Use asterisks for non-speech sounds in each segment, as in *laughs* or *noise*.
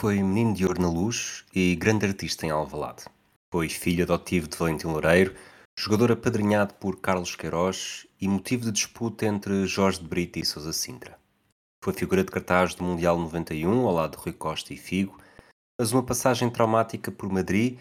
foi menino de ouro na luz e grande artista em Alvalade. Foi filho adotivo de Valentim Loureiro, jogador apadrinhado por Carlos Queiroz e motivo de disputa entre Jorge de Brito e Sousa Sintra. Foi figura de cartaz do Mundial 91 ao lado de Rui Costa e Figo, mas uma passagem traumática por Madrid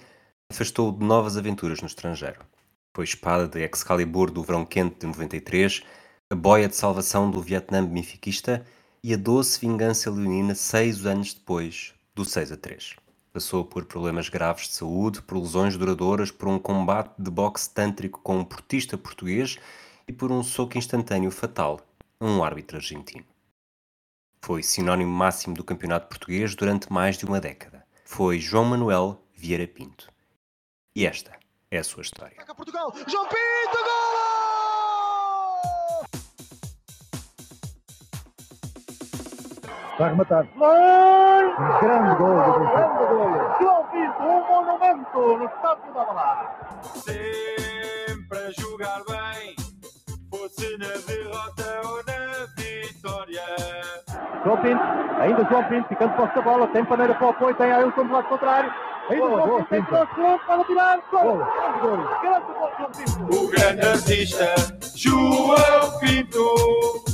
afastou-o de novas aventuras no estrangeiro. Foi espada de Excalibur do verão quente de 93, a boia de salvação do Vietnã benfiquista e a doce vingança leonina seis anos depois do 6 a 3. Passou por problemas graves de saúde, por lesões duradouras, por um combate de boxe tântrico com um portista português e por um soco instantâneo fatal a um árbitro argentino. Foi sinónimo máximo do campeonato português durante mais de uma década. Foi João Manuel Vieira Pinto. E esta é a sua história. Portugal, João Pinto, gol! Vai rematar. Gol! Grande gol do Benfica. Grande gol! João Pinto, um monumento no estádio da Balada. sempre a jogar bem, fosse na derrota ou na vitória. João Pinto, ainda João Pinto, ficando posse da bola, tem paneira para o apoio, tem Ailton do lado contrário. Ainda Boa, João boa, Pinto, tem Pinto. tirar, gol! Gol! Grande gol, João Pinto! O grande artista João Pinto.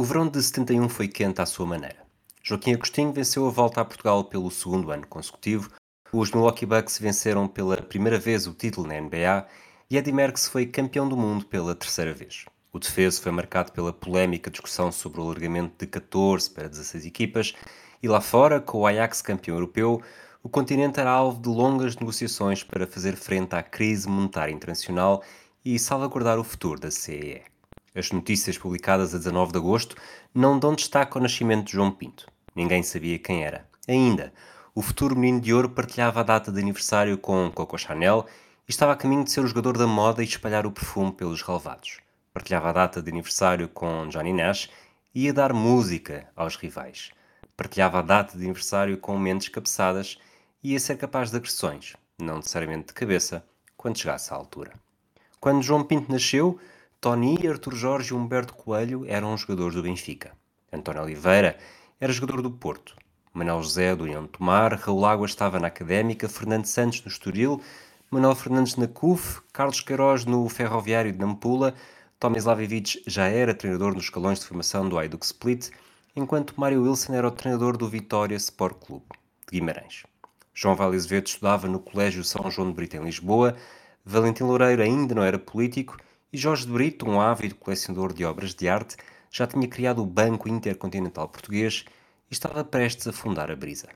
O verão de 71 foi quente à sua maneira. Joaquim Agostinho venceu a volta a Portugal pelo segundo ano consecutivo, os Milwaukee Bucks venceram pela primeira vez o título na NBA e Eddie Merckx foi campeão do mundo pela terceira vez. O defeso foi marcado pela polémica discussão sobre o alargamento de 14 para 16 equipas e lá fora, com o Ajax campeão europeu, o continente era alvo de longas negociações para fazer frente à crise monetária internacional e salvaguardar o futuro da CEE. As notícias publicadas a 19 de agosto não dão destaque ao nascimento de João Pinto. Ninguém sabia quem era. Ainda, o futuro menino de ouro partilhava a data de aniversário com Coco Chanel e estava a caminho de ser o jogador da moda e espalhar o perfume pelos relevados. Partilhava a data de aniversário com Johnny Nash e ia dar música aos rivais. Partilhava a data de aniversário com mentes cabeçadas e ia ser capaz de agressões, não necessariamente de cabeça, quando chegasse à altura. Quando João Pinto nasceu, Tony, Arthur Jorge e Humberto Coelho eram jogadores do Benfica. António Oliveira era jogador do Porto. Manuel José do União de Tomar, Raul Água estava na Académica, Fernando Santos no Estoril, Manuel Fernandes na CUF, Carlos Queiroz no Ferroviário de Nampula, Tomislav Ivic já era treinador nos escalões de formação do Hajduk Split, enquanto Mário Wilson era o treinador do Vitória Sport Clube, de Guimarães. João Vale Azevedo estudava no Colégio São João de Brito em Lisboa, Valentim Loureiro ainda não era político e Jorge Brito, um ávido colecionador de obras de arte, já tinha criado o Banco Intercontinental Português e estava prestes a fundar a Brisa.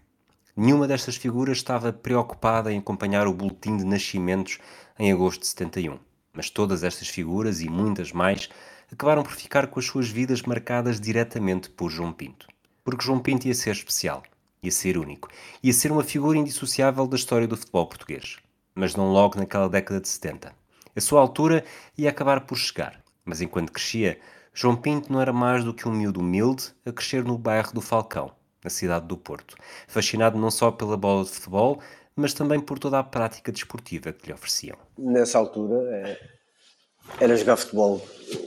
Nenhuma destas figuras estava preocupada em acompanhar o boletim de nascimentos em agosto de 71, mas todas estas figuras e muitas mais acabaram por ficar com as suas vidas marcadas diretamente por João Pinto. Porque João Pinto ia ser especial, ia ser único, ia ser uma figura indissociável da história do futebol português. Mas não logo naquela década de 70. A sua altura ia acabar por chegar, mas enquanto crescia, João Pinto não era mais do que um miúdo humilde a crescer no bairro do Falcão, na cidade do Porto, fascinado não só pela bola de futebol, mas também por toda a prática desportiva que lhe ofereciam. nessa altura eh, era jogar futebol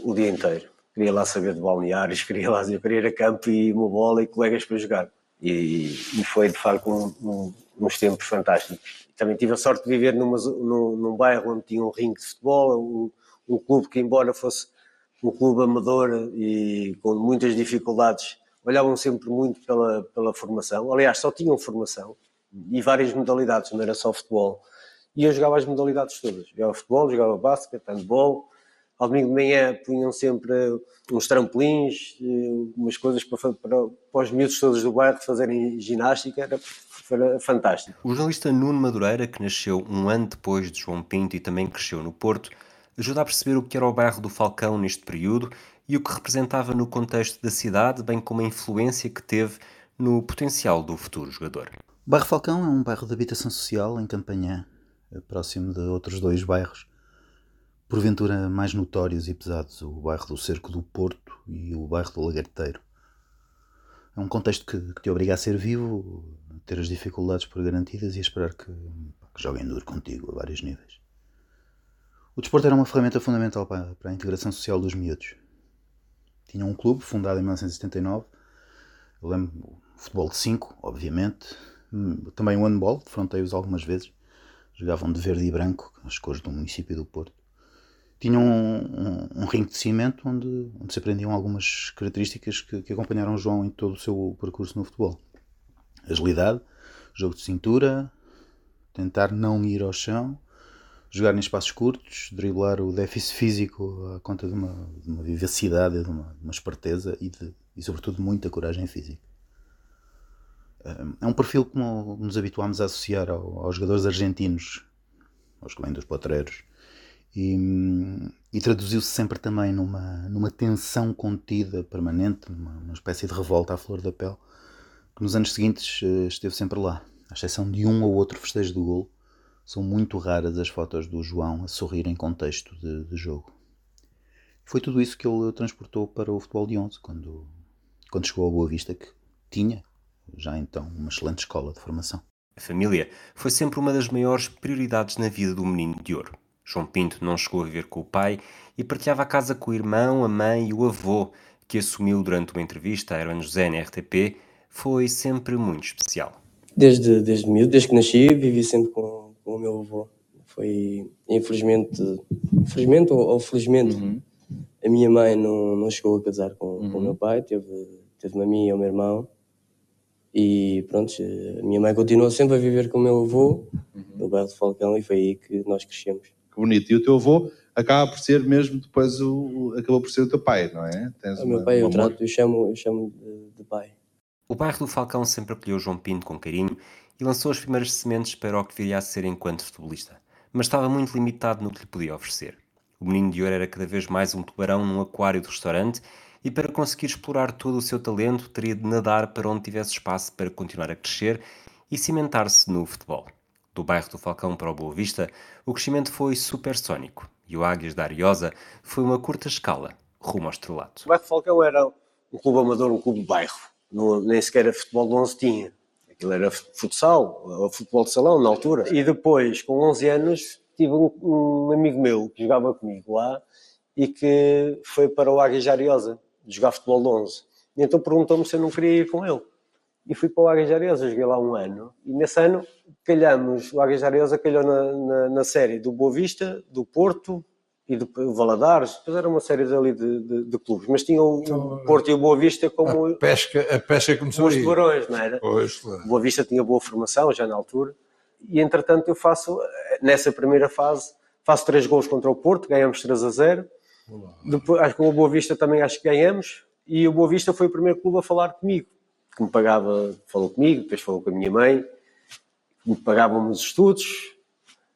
o dia inteiro. Queria lá saber de balneários, queria lá eu queria ir a campo e uma bola e colegas para jogar. E, e foi de facto um- um- uns tempos fantásticos. Também tive a sorte de viver numa, num, num bairro onde tinha um ringue de futebol, um, um clube que, embora fosse um clube amador e com muitas dificuldades, olhavam sempre muito pela, pela formação. Aliás, só tinham formação e várias modalidades, não era só futebol. E eu jogava as modalidades todas. Jogava futebol, jogava basquete, handball. Ao domingo de manhã punham sempre uns trampolins, eh, umas coisas para, para, para os miúdos todos do bairro fazerem ginástica. Era fantástico. O jornalista Nuno Madureira, que nasceu um ano depois de João Pinto e também cresceu no Porto, ajuda a perceber o que era o bairro do Falcão neste período e o que representava no contexto da cidade, bem como a influência que teve no potencial do futuro jogador. O bairro Falcão é um bairro de habitação social em Campanhã, eh, próximo de outros dois bairros, porventura mais notórios e pesados, o bairro do Cerco do Porto e o bairro do Lagarteiro. É um contexto que, que te obriga a ser vivo, ter as dificuldades por garantidas e esperar que, que joguem duro contigo a vários níveis. O desporto era uma ferramenta fundamental para, para a integração social dos miúdos. Tinha um clube fundado em 1979. Eu lembro futebol de 5, obviamente. Hum, também o handball, defrontei-os algumas vezes. Jogavam de verde e branco, as cores do município do Porto. Tinham um, um, um ringue de cimento onde, onde se aprendiam algumas características que, que acompanharam o João em todo o seu percurso no futebol. Agilidade, jogo de cintura, tentar não ir ao chão, jogar em espaços curtos, driblar o déficit físico à conta de uma, de uma vivacidade, de uma, de uma esperteza e, de, e, sobretudo, muita coragem física. É um perfil como nos habituámos a associar ao, aos jogadores argentinos, aos que vêm dos potreiros, e, e traduziu-se sempre também numa, numa tensão contida, permanente, numa, numa espécie de revolta à flor da pele, que nos anos seguintes eh, esteve sempre lá, à exceção de um ou outro festejo do golo, são muito raras as fotos do João a sorrir em contexto de, de jogo. Foi tudo isso que ele transportou para o futebol de 11 quando, quando chegou ao Boa Vista, que tinha já então uma excelente escola de formação. A família foi sempre uma das maiores prioridades na vida do menino de ouro. João Pinto não chegou a viver com o pai e partilhava a casa com o irmão, a mãe e o avô, que assumiu durante uma entrevista a Hermano José na RTP, foi sempre muito especial. Desde, desde miúdo, desde que nasci, vivi sempre com, com o meu avô. Foi, infelizmente, infelizmente ou, ou felizmente, uhum. a minha mãe não, não chegou a casar com, uhum. com o meu pai, teve, teve-me a mim e ao meu irmão. E pronto, a minha mãe continuou sempre a viver com o meu avô uhum. no bairro de Falcão e foi aí que nós crescemos. Que bonito. E o teu avô acaba por ser mesmo depois o. acabou por ser o teu pai, não é? Tens o meu pai eu trato, eu chamo, eu chamo de, de pai. O bairro do Falcão sempre acolheu João Pinto com carinho e lançou as primeiras sementes para o que viria a ser enquanto futebolista, mas estava muito limitado no que lhe podia oferecer. O menino de ouro era cada vez mais um tubarão num aquário do restaurante e para conseguir explorar todo o seu talento teria de nadar para onde tivesse espaço para continuar a crescer e cimentar-se no futebol. Do bairro do Falcão para o Boa Vista, o crescimento foi supersónico e o Águias da Ariosa foi uma curta escala, rumo ao estrelato. O bairro do Falcão era um clube amador, um clube bairro. No, nem sequer futebol de 11 tinha. Aquilo era futsal, ou futebol de salão na altura. E depois, com 11 anos, tive um, um amigo meu que jogava comigo lá e que foi para o Águia Jariosa jogar futebol de 11. E então perguntou-me se eu não queria ir com ele. E fui para o Águia Jariosa, joguei lá um ano. E nesse ano calhamos, o Águia Jariosa calhou na, na, na série do Boa Vista, do Porto, e do Valadares, depois era uma série ali de, de, de clubes, mas tinha o, então, o, Porto e o Boa Vista como a pesca, a pesca começou os tubarões, não era? Pois, claro. Boa Vista tinha boa formação já na altura, e entretanto eu faço, nessa primeira fase, faço três gols contra o Porto, ganhamos 3 a 0, depois, acho que com o Boa Vista também acho que ganhamos, e o Boa Vista foi o primeiro clube a falar comigo, que me pagava, falou comigo, depois falou com a minha mãe, me pagavam os estudos,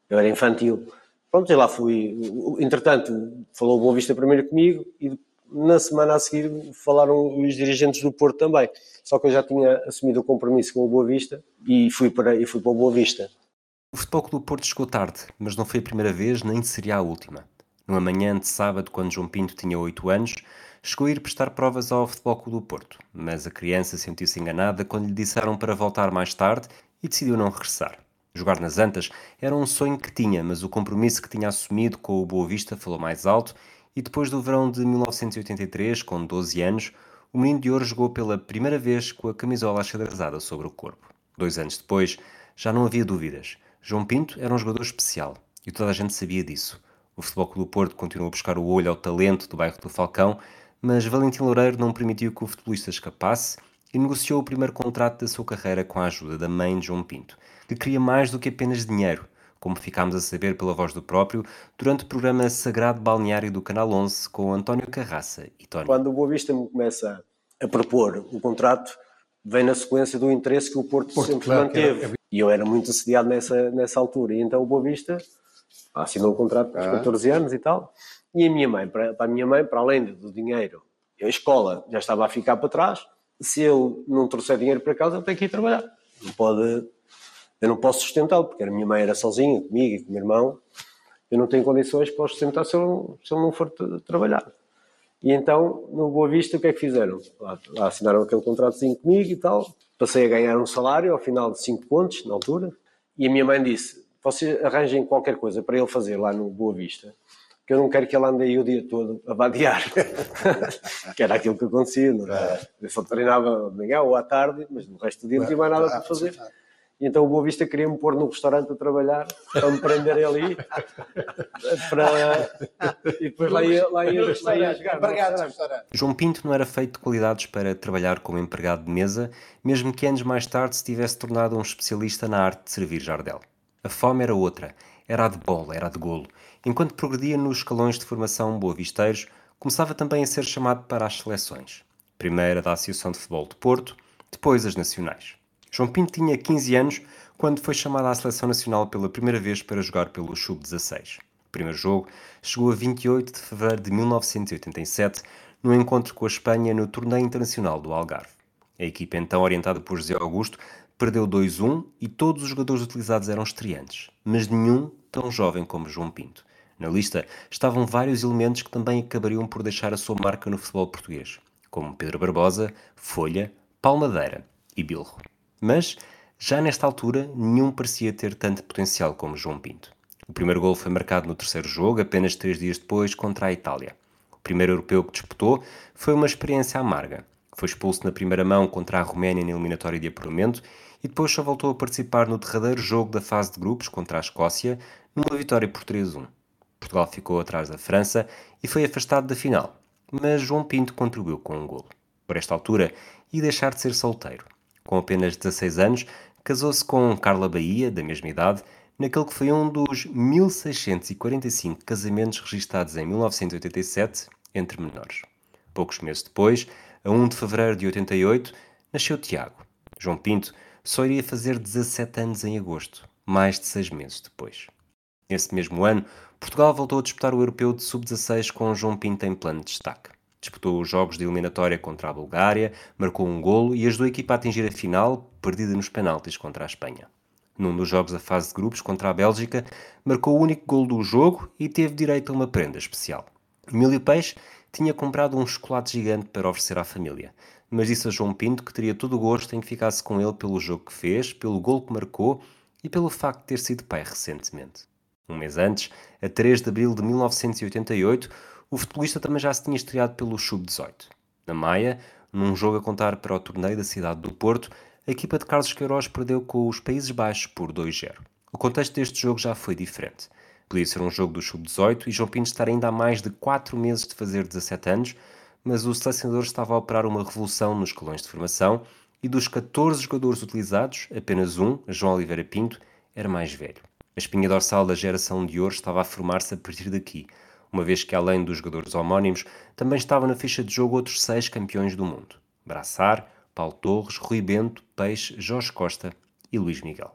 eu era infantil, Pronto, lá fui. Entretanto, falou Boa Vista primeiro comigo e na semana a seguir falaram os dirigentes do Porto também. Só que eu já tinha assumido o compromisso com o Boa Vista e fui para, e fui para o Boa Vista. O Futebol do Porto chegou tarde, mas não foi a primeira vez nem seria a última. Numa manhã de sábado, quando João Pinto tinha 8 anos, chegou a ir prestar provas ao Futebol Clube do Porto, mas a criança sentiu-se enganada quando lhe disseram para voltar mais tarde e decidiu não regressar. Jogar nas Antas era um sonho que tinha, mas o compromisso que tinha assumido com o Boa Vista falou mais alto e depois do verão de 1983, com 12 anos, o menino de ouro jogou pela primeira vez com a camisola achadrazada sobre o corpo. Dois anos depois, já não havia dúvidas. João Pinto era um jogador especial e toda a gente sabia disso. O Futebol Clube do Porto continuou a buscar o olho ao talento do bairro do Falcão, mas Valentim Loureiro não permitiu que o futebolista escapasse e negociou o primeiro contrato da sua carreira com a ajuda da mãe de João Pinto que queria mais do que apenas dinheiro, como ficámos a saber pela voz do próprio durante o programa Sagrado Balneário do Canal 11 com António Carraça e Tony. Quando o Boa Vista me começa a propor o contrato, vem na sequência do interesse que o Porto, Porto sempre claro, manteve. Era... E eu era muito assediado nessa, nessa altura. E então o Boa Vista assinou o contrato aos ah. 14 anos e tal. E a minha mãe, para, para a minha mãe, para além do dinheiro, a escola já estava a ficar para trás. Se eu não trouxer dinheiro para casa, eu tenho que ir trabalhar. Não pode eu não posso sustentá-lo, porque a minha mãe era sozinha, comigo e com o meu irmão. Eu não tenho condições para sustentar se ele, se ele não for trabalhar. E então, no Boa Vista, o que é que fizeram? Lá, lá assinaram aquele contratozinho comigo e tal. Passei a ganhar um salário ao final de 5 pontos, na altura. E a minha mãe disse: vocês arranjem qualquer coisa para ele fazer lá no Boa Vista, que eu não quero que ele ande aí o dia todo a vadiar. *laughs* que era aquilo que acontecia, não é? Eu só treinava de manhã ou à tarde, mas no resto do dia não tinha mais nada para fazer. E então o Boa Vista queria-me pôr no restaurante a trabalhar, para me prender ali, para... e depois lá ia, lá ia, lá ia jogar. no restaurante. João Pinto não era feito de qualidades para trabalhar como empregado de mesa, mesmo que anos mais tarde se tivesse tornado um especialista na arte de servir Jardel. A fome era outra, era a de bola, era a de golo. Enquanto progredia nos escalões de formação boavisteiros, começava também a ser chamado para as seleções. Primeiro a da Associação de Futebol de Porto, depois as nacionais. João Pinto tinha 15 anos quando foi chamado à seleção nacional pela primeira vez para jogar pelo Sub-16. O primeiro jogo chegou a 28 de fevereiro de 1987, no encontro com a Espanha no Torneio Internacional do Algarve. A equipa, então orientada por José Augusto, perdeu 2-1 e todos os jogadores utilizados eram estreantes, mas nenhum tão jovem como João Pinto. Na lista estavam vários elementos que também acabariam por deixar a sua marca no futebol português, como Pedro Barbosa, Folha, Palmadeira e Bilro. Mas, já nesta altura, nenhum parecia ter tanto potencial como João Pinto. O primeiro gol foi marcado no terceiro jogo, apenas três dias depois, contra a Itália. O primeiro europeu que disputou foi uma experiência amarga. Foi expulso na primeira mão contra a Roménia na eliminatória de apuramento e depois só voltou a participar no derradeiro jogo da fase de grupos contra a Escócia, numa vitória por 3-1. Portugal ficou atrás da França e foi afastado da final, mas João Pinto contribuiu com um golo. Por esta altura, ia deixar de ser solteiro. Com apenas 16 anos, casou-se com Carla Bahia, da mesma idade, naquele que foi um dos 1645 casamentos registados em 1987 entre menores. Poucos meses depois, a 1 de fevereiro de 88, nasceu Tiago. João Pinto só iria fazer 17 anos em agosto, mais de seis meses depois. Nesse mesmo ano, Portugal voltou a disputar o Europeu de Sub-16 com João Pinto em plano de destaque. Disputou os jogos de eliminatória contra a Bulgária, marcou um golo e ajudou a equipa a atingir a final, perdida nos penaltis contra a Espanha. Num dos jogos da fase de grupos contra a Bélgica, marcou o único golo do jogo e teve direito a uma prenda especial. Emílio Peixe tinha comprado um chocolate gigante para oferecer à família, mas disse a João Pinto que teria todo o gosto em que ficasse com ele pelo jogo que fez, pelo golo que marcou e pelo facto de ter sido pai recentemente. Um mês antes, a 3 de abril de 1988, o futebolista também já se tinha estreado pelo Sub-18. Na Maia, num jogo a contar para o torneio da cidade do Porto, a equipa de Carlos Queiroz perdeu com os Países Baixos por 2-0. O contexto deste jogo já foi diferente. Podia ser um jogo do Sub-18 e João Pinto estar ainda há mais de 4 meses de fazer 17 anos, mas o selecionador estava a operar uma revolução nos colões de formação e dos 14 jogadores utilizados, apenas um, João Oliveira Pinto, era mais velho. A espinha dorsal da geração de ouro estava a formar-se a partir daqui, uma vez que além dos jogadores homónimos, também estavam na ficha de jogo outros seis campeões do mundo. Braçar, Paulo Torres, Rui Bento, Peixe, Jorge Costa e Luís Miguel.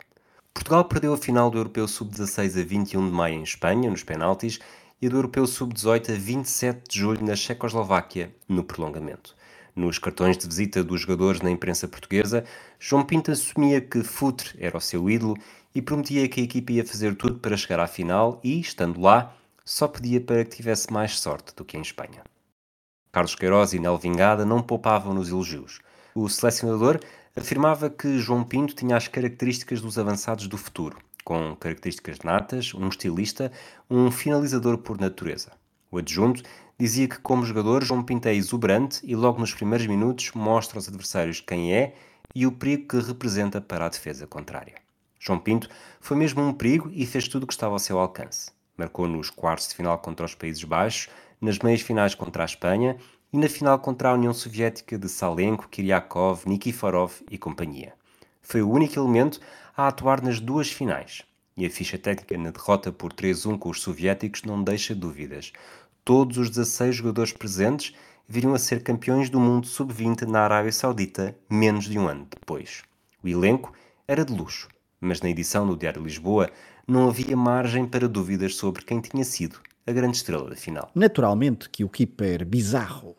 Portugal perdeu a final do Europeu Sub-16 a 21 de maio em Espanha, nos penaltis, e do Europeu Sub-18 a 27 de julho na Checoslováquia, no prolongamento. Nos cartões de visita dos jogadores na imprensa portuguesa, João Pinto assumia que Futre era o seu ídolo e prometia que a equipa ia fazer tudo para chegar à final e, estando lá, só pedia para que tivesse mais sorte do que em Espanha. Carlos Queiroz e Nel Vingada não poupavam nos elogios. O selecionador afirmava que João Pinto tinha as características dos avançados do futuro, com características natas, um estilista, um finalizador por natureza. O adjunto dizia que, como jogador, João Pinto é exuberante e logo nos primeiros minutos mostra aos adversários quem é e o perigo que representa para a defesa contrária. João Pinto foi mesmo um perigo e fez tudo o que estava ao seu alcance. Marcou nos quartos de final contra os Países Baixos, nas meias finais contra a Espanha e na final contra a União Soviética de Salenko, Kiryakov, Nikiforov e companhia. Foi o único elemento a atuar nas duas finais. E a ficha técnica na derrota por 3-1 com os soviéticos não deixa dúvidas. Todos os 16 jogadores presentes viriam a ser campeões do mundo sub-20 na Arábia Saudita menos de um ano depois. O elenco era de luxo mas na edição do Diário Lisboa não havia margem para dúvidas sobre quem tinha sido a grande estrela da final. Naturalmente que o keeper Bizarro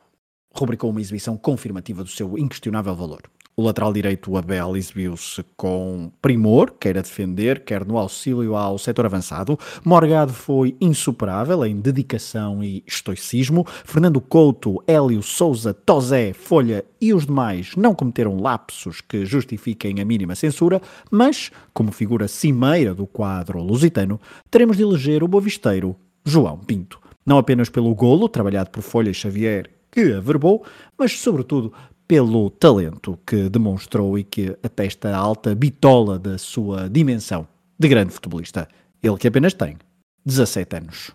rubricou uma exibição confirmativa do seu inquestionável valor. O lateral direito Abel exibiu-se com primor, quer a defender, quer no auxílio ao setor avançado. Morgado foi insuperável em dedicação e estoicismo. Fernando Couto, Hélio Souza, Tozé, Folha e os demais não cometeram lapsos que justifiquem a mínima censura, mas, como figura cimeira do quadro lusitano, teremos de eleger o bovisteiro João Pinto. Não apenas pelo golo, trabalhado por Folha Xavier, que averbou, mas sobretudo pelo talento que demonstrou e que atesta a alta bitola da sua dimensão de grande futebolista. Ele que apenas tem 17 anos.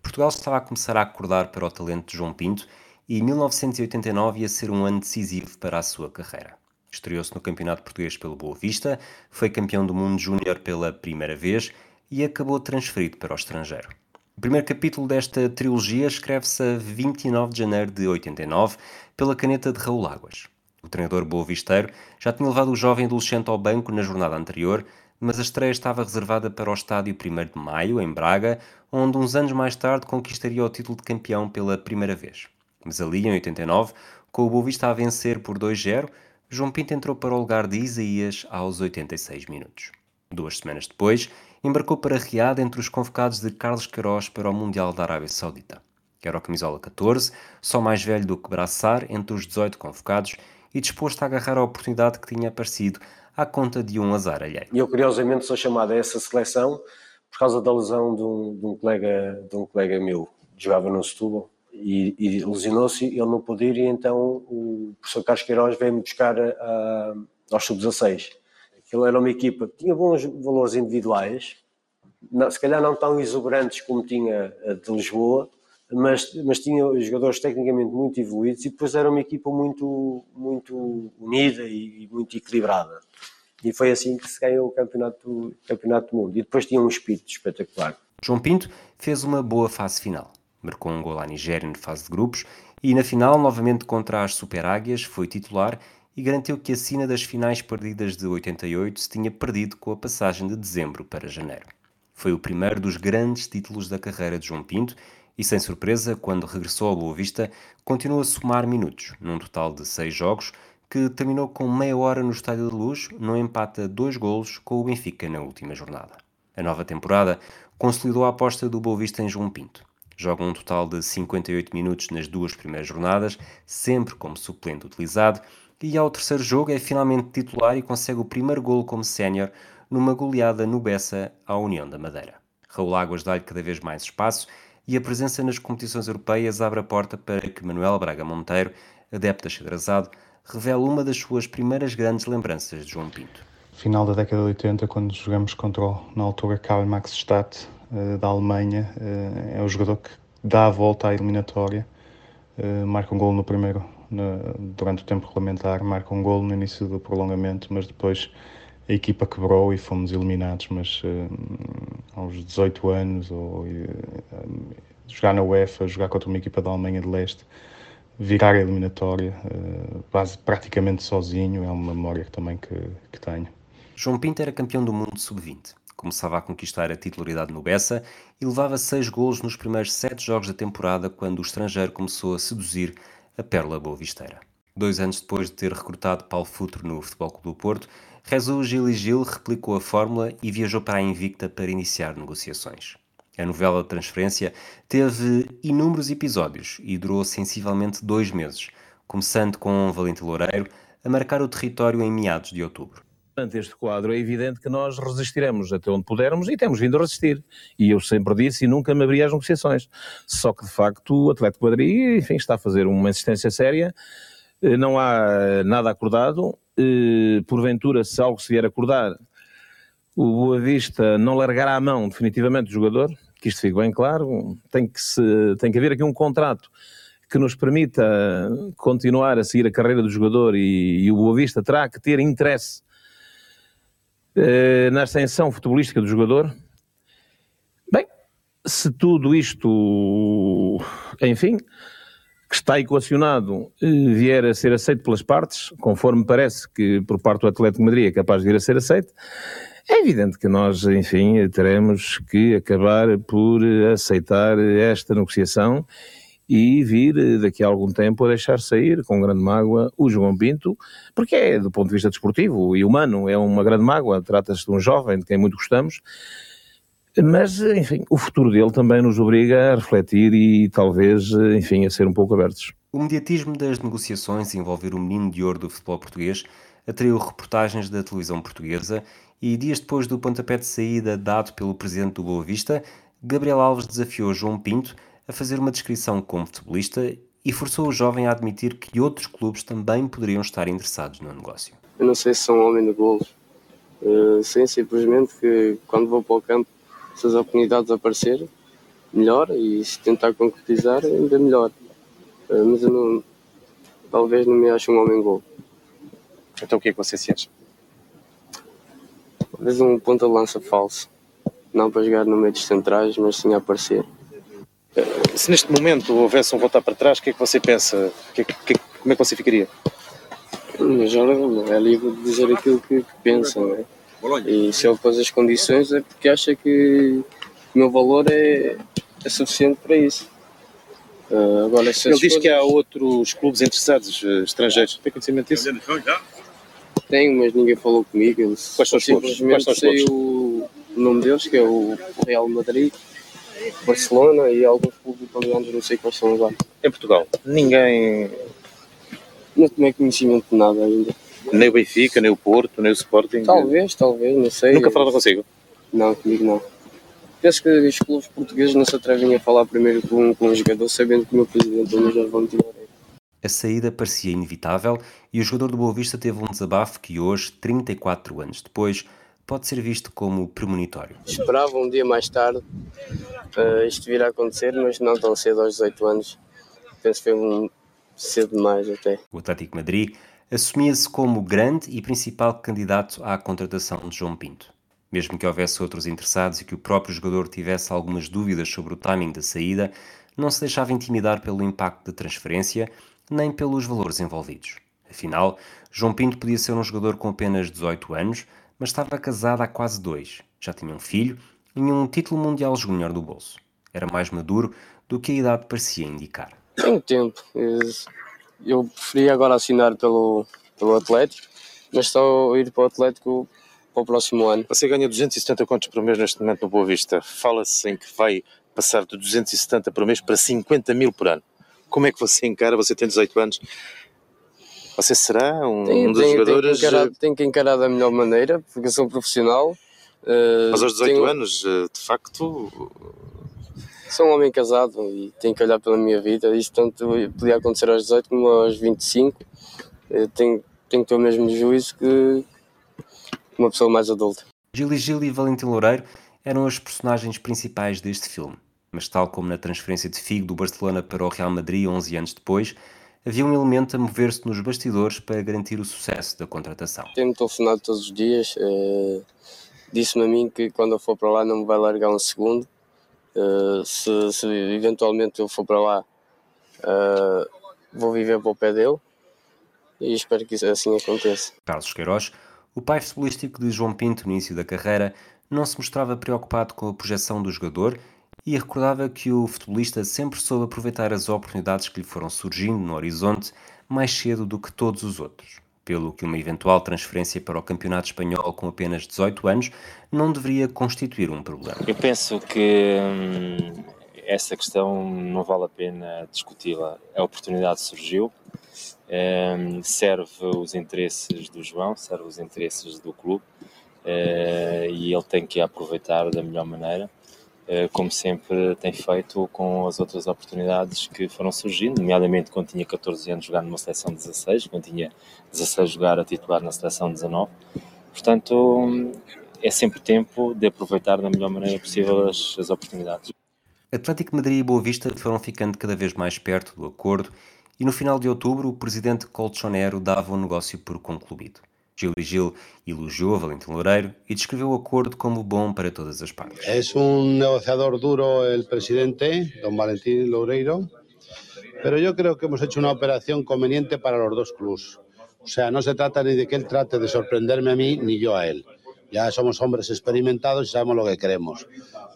Portugal estava a começar a acordar para o talento de João Pinto e 1989 ia ser um ano decisivo para a sua carreira. Estreou-se no Campeonato Português pelo Boa Vista, foi campeão do mundo júnior pela primeira vez e acabou transferido para o estrangeiro. O primeiro capítulo desta trilogia escreve-se a 29 de janeiro de 89 pela caneta de Raul Águas. O treinador boa-visteiro já tinha levado o jovem adolescente ao banco na jornada anterior, mas a estreia estava reservada para o estádio 1 de Maio, em Braga, onde uns anos mais tarde conquistaria o título de campeão pela primeira vez. Mas ali, em 89, com o Boa Vista a vencer por 2-0, João Pinto entrou para o lugar de Isaías aos 86 minutos. Duas semanas depois, embarcou para Riad entre os convocados de Carlos Queiroz para o Mundial da Arábia Saudita. Era o camisola 14, só mais velho do que Braçar entre os 18 convocados e disposto a agarrar a oportunidade que tinha aparecido à conta de um azar alheio. Eu, curiosamente, sou chamado a essa seleção por causa da lesão de um, de um colega, de um colega meu, que jogava no Setúbal, e, e lesionou-se, ele não pôde ir, e então o professor Carlos Queiroz veio-me buscar a, a, aos sub-16. Aquilo era uma equipa que tinha bons valores individuais, não, se calhar não tão exuberantes como tinha a de Lisboa, mas, mas tinha jogadores tecnicamente muito evoluídos e depois era uma equipa muito, muito unida e, e muito equilibrada. E foi assim que se ganhou o campeonato, campeonato do mundo. E depois tinha um espírito espetacular. João Pinto fez uma boa fase final. Marcou um gol à Nigéria na fase de grupos e na final, novamente contra as Super Águias, foi titular e garantiu que a sina das finais perdidas de 88 se tinha perdido com a passagem de dezembro para janeiro. Foi o primeiro dos grandes títulos da carreira de João Pinto e, sem surpresa, quando regressou ao Boa Vista, continuou a somar minutos, num total de seis jogos, que terminou com meia hora no Estádio de Luz, num empate a dois golos com o Benfica na última jornada. A nova temporada consolidou a aposta do Boa Vista em João Pinto. Joga um total de 58 minutos nas duas primeiras jornadas, sempre como suplente utilizado, e ao terceiro jogo é finalmente titular e consegue o primeiro golo como sénior numa goleada no Bessa à União da Madeira. Raul Águas dá-lhe cada vez mais espaço e a presença nas competições europeias abre a porta para que Manuel Braga Monteiro, adepto achadrazado, revele uma das suas primeiras grandes lembranças de João Pinto. Final da década de 80, quando jogamos contra o, na altura, Karl Max Stadt, uh, da Alemanha, uh, é o jogador que dá a volta à eliminatória, uh, marca um gol no primeiro, durante o tempo regulamentar, marca um gol no início do prolongamento, mas depois a equipa quebrou e fomos eliminados, mas uh, aos 18 anos, ou uh, jogar na UEFA, jogar contra uma equipa da Alemanha de Leste, virar a eliminatória, uh, quase, praticamente sozinho, é uma memória também que, que tenho. João Pinto era campeão do mundo sub-20. Começava a conquistar a titularidade no Bessa e levava seis golos nos primeiros sete jogos da temporada quando o estrangeiro começou a seduzir a Pérola Boa Visteira. Dois anos depois de ter recrutado Paulo Futuro no Futebol Clube do Porto, Rezu Gil e Gil replicou a fórmula e viajou para a Invicta para iniciar negociações. A novela de transferência teve inúmeros episódios e durou sensivelmente dois meses, começando com Valente Loureiro a marcar o território em meados de outubro. Perante este quadro, é evidente que nós resistiremos até onde pudermos e temos vindo a resistir. E eu sempre disse e nunca me abri às negociações. Só que, de facto, o Atlético Madrid, enfim, está a fazer uma insistência séria eh, não há nada acordado. Eh, porventura, se algo se vier acordar, o Boa Vista não largará a mão definitivamente do jogador, que isto fique bem claro. Tem que, se, tem que haver aqui um contrato que nos permita continuar a seguir a carreira do jogador e, e o Boa Vista terá que ter interesse eh, na ascensão futebolística do jogador. Bem, se tudo isto, enfim, que está equacionado eh, vier a ser aceito pelas partes, conforme parece que por parte do Atlético de Madrid é capaz de vir a ser aceito, é evidente que nós, enfim, teremos que acabar por aceitar esta negociação e vir eh, daqui a algum tempo a deixar sair com grande mágoa o João Pinto, porque é, do ponto de vista desportivo e humano, é uma grande mágoa. Trata-se de um jovem de quem muito gostamos mas, enfim, o futuro dele também nos obriga a refletir e talvez, enfim, a ser um pouco abertos. O mediatismo das negociações envolver o menino de ouro do futebol português atraiu reportagens da televisão portuguesa e dias depois do pontapé de saída dado pelo presidente do Boa Vista, Gabriel Alves desafiou João Pinto a fazer uma descrição como futebolista e forçou o jovem a admitir que outros clubes também poderiam estar interessados no negócio. Eu não sei se sou um homem de golos. Uh, sei simplesmente que quando vou para o campo, se as oportunidades aparecerem, melhor e se tentar concretizar, ainda melhor. Uh, mas eu não, talvez não me ache um homem gol. Então o que é que você se acha? Talvez um ponta de lança falso. Não para jogar no meio dos centrais, mas sim a aparecer. Se neste momento houvesse um voltar para trás, o que é que você pensa? Que, que, como é que você ficaria? Mas olha, é livre de dizer aquilo que, que pensa, não é? E se ele pôs as condições é porque acha que o meu valor é, é suficiente para isso. Uh, agora, ele diz coisas... que há outros clubes interessados, uh, estrangeiros. Tem conhecimento disso? Tenho, mas ninguém falou comigo. Quais são os clubes? Quais são os sei o nome deles, que é o Real Madrid, Barcelona e alguns clubes italianos, não sei quais são agora. Em Portugal, ninguém. Não tenho conhecimento de nada ainda. Nem o Benfica, nem o Porto, nem o Sporting? Talvez, talvez, não sei. Nunca falaram consigo? Não, comigo não. Penso que os clubes portugueses não se atrevem a falar primeiro com, com o jogador, sabendo que o meu presidente é o Major Valentino A saída parecia inevitável e o jogador do Boa Vista teve um desabafo que hoje, 34 anos depois, pode ser visto como premonitório. Esperava um dia mais tarde uh, isto vir a acontecer, mas não tão cedo aos 18 anos. Penso que foi um cedo demais até. O Atlético Madrid assumia-se como grande e principal candidato à contratação de João Pinto. Mesmo que houvesse outros interessados e que o próprio jogador tivesse algumas dúvidas sobre o timing da saída, não se deixava intimidar pelo impacto da transferência nem pelos valores envolvidos. Afinal, João Pinto podia ser um jogador com apenas 18 anos, mas estava casado há quase dois, já tinha um filho e um título mundial júnior do bolso. Era mais maduro do que a idade parecia indicar. Tenho tempo. Eu preferia agora assinar pelo, pelo Atlético, mas só ir para o Atlético para o próximo ano. Você ganha 270 contos por mês neste momento no Boa Vista. Fala-se em que vai passar de 270 por mês para 50 mil por ano. Como é que você encara? Você tem 18 anos. Você será um, tem, um dos tem, jogadores. Tem que, encarar, tem que encarar da melhor maneira, porque eu sou profissional. Uh, Mas aos 18 tenho... anos, eh, de facto. Sou um homem casado e tenho que olhar pela minha vida. Isto tanto podia acontecer aos 18 como aos 25. Eu tenho, tenho que ter o mesmo juízo que, uma pessoa mais adulta. Gili Gil e Valentim Loureiro eram as personagens principais deste filme, mas tal como na transferência de Figo do Barcelona para o Real Madrid 11 anos depois, havia um elemento a mover-se nos bastidores para garantir o sucesso da contratação. Tenho-me telefonado todos os dias, eh, disse-me a mim que quando eu for para lá não me vai largar um segundo, eh, se, se, eventualmente eu for para lá eh, vou viver para o pé dele e espero que assim aconteça. Carlos Queiroz o pai futebolístico de João Pinto no início da carreira não se mostrava preocupado com a projeção do jogador e recordava que o futebolista sempre soube aproveitar as oportunidades que lhe foram surgindo no horizonte mais cedo do que todos os outros, pelo que uma eventual transferência para o Campeonato Espanhol com apenas 18 anos não deveria constituir um problema. Eu penso que hum, essa questão não vale a pena discuti-la. A oportunidade surgiu, um, serve os interesses do João, serve os interesses do clube uh, e ele tem que aproveitar da melhor maneira, como sempre tem feito com as outras oportunidades que foram surgindo, nomeadamente quando tinha 14 anos jogar numa seleção 16, quando tinha 16 jogar a titular na seleção 19. Portanto, é sempre tempo de aproveitar da melhor maneira possível as, as oportunidades. Atlético Madrid e Boa Vista foram ficando cada vez mais perto do acordo e no final de outubro o presidente Colchonero dava o negócio por concluído. Gil e Gil elogiou Valentim Loureiro e descreveu o acordo como bom para todas as partes. É um negociador duro o presidente, don Valentín Loureiro, pero yo creo que hemos hecho una operación conveniente para los dos clubes. O sea, no se trata ni de que él trate de sorprenderme a mí ni yo a él. Ya somos hombres experimentados y sabemos lo que queremos.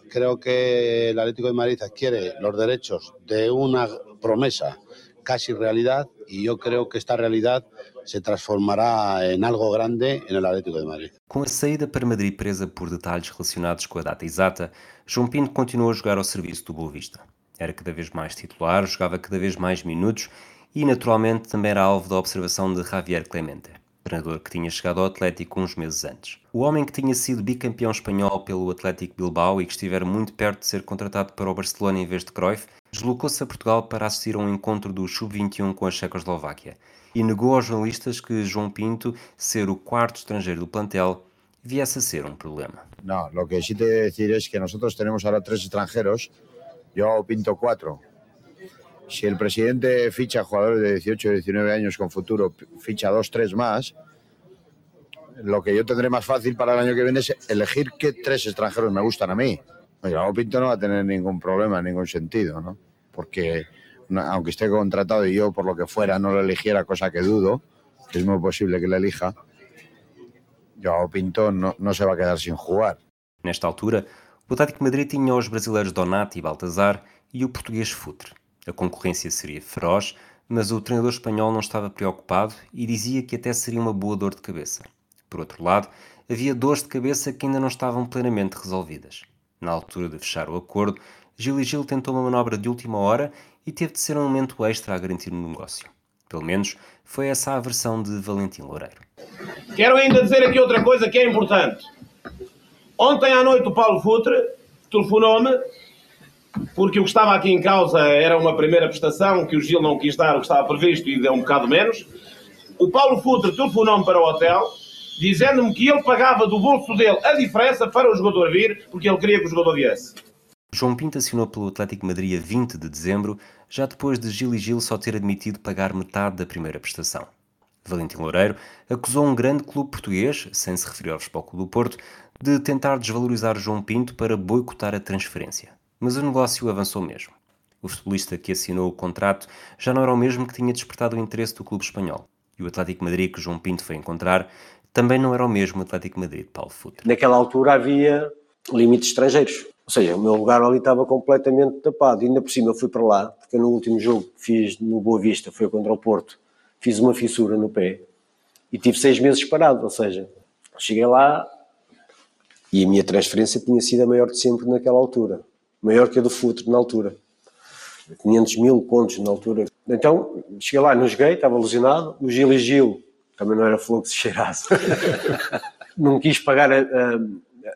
Creo que el Atlético de Madrid adquiere los derechos de una promesa casi realidad y yo creo que esta realidad se transformará en algo grande en el Atlético de Madrid. Com a saída para Madrid presa por detalhes relacionados com a data exata, João Pinto continuou a jogar ao serviço do Boa Vista. Era cada vez mais titular, jogava cada vez mais minutos e, naturalmente, também era alvo da observação de Javier Clemente. Treinador que tinha chegado ao Atlético uns meses antes. O homem que tinha sido bicampeão espanhol pelo Atlético Bilbao e que estivera muito perto de ser contratado para o Barcelona em vez de Cruyff, deslocou-se a Portugal para assistir a um encontro do Sub-21 com a Checoslováquia e negou aos jornalistas que João Pinto, ser o quarto estrangeiro do plantel, viesse a ser um problema. No, lo que sí te decir es que nosotros tenemos ahora tres extranjeros, yo pinto cuatro. Si el presidente ficha jugadores de 18 o 19 años con futuro, ficha dos, tres más, lo que yo tendré más fácil para el año que viene es elegir qué tres extranjeros me gustan a mí. Joao Pinto no va a tener ningún problema en ningún sentido, ¿no? Porque aunque esté contratado y yo por lo que fuera no lo eligiera, cosa que dudo, que es muy posible que le elija, Joao Pinto no, no se va a quedar sin jugar. Nesta altura, o Atlético Madrid tinha os brasileiros Donati e Baltazar e o português Futre. A concorrência seria feroz, mas o treinador espanhol não estava preocupado e dizia que até seria uma boa dor de cabeça. Por outro lado, havia dores de cabeça que ainda não estavam plenamente resolvidas. Na altura de fechar o acordo, Gil e Gil tentou uma manobra de última hora e teve de ser um momento extra a garantir o negócio. Pelo menos foi essa a versão de Valentim Loureiro. Quero ainda dizer aqui outra coisa que é importante. Ontem à noite o Paulo Futre telefonou-me porque o que estava aqui em causa era uma primeira prestação que o Gil não quis dar o que estava previsto e deu um bocado menos. O Paulo Futre telefonou-me para o hotel dizendo-me que ele pagava do bolso dele a diferença para o jogador vir porque ele queria que o jogador viesse. João Pinto assinou pelo Atlético Madrid a 20 de dezembro, já depois de Gil e Gil só ter admitido pagar metade da primeira prestação. Valentim Loureiro acusou um grande clube português, sem se referir ao Futebol Clube do Porto, de tentar desvalorizar João Pinto para boicotar a transferência. Mas o negócio avançou mesmo. O futebolista que assinou o contrato já não era o mesmo que tinha despertado o interesse do clube espanhol. E o Atlético Madrid que João Pinto foi encontrar também não era o mesmo Atlético Madrid de Paulo Futre. Naquela altura havia limites estrangeiros. Ou seja, o meu lugar ali estava completamente tapado. E ainda por cima eu fui para lá, porque no último jogo que fiz no Boa Vista, foi contra o Porto, fiz uma fissura no pé e tive seis meses parado. Ou seja, cheguei lá e a minha transferência tinha sido a maior de sempre naquela altura. Maior que a do Futre na altura. 500 mil pontos na altura. Então, cheguei lá, não joguei, estava lesionado. O Gil e Gil, também não era fogo que se cheirasse. *laughs* não quis pagar a, a,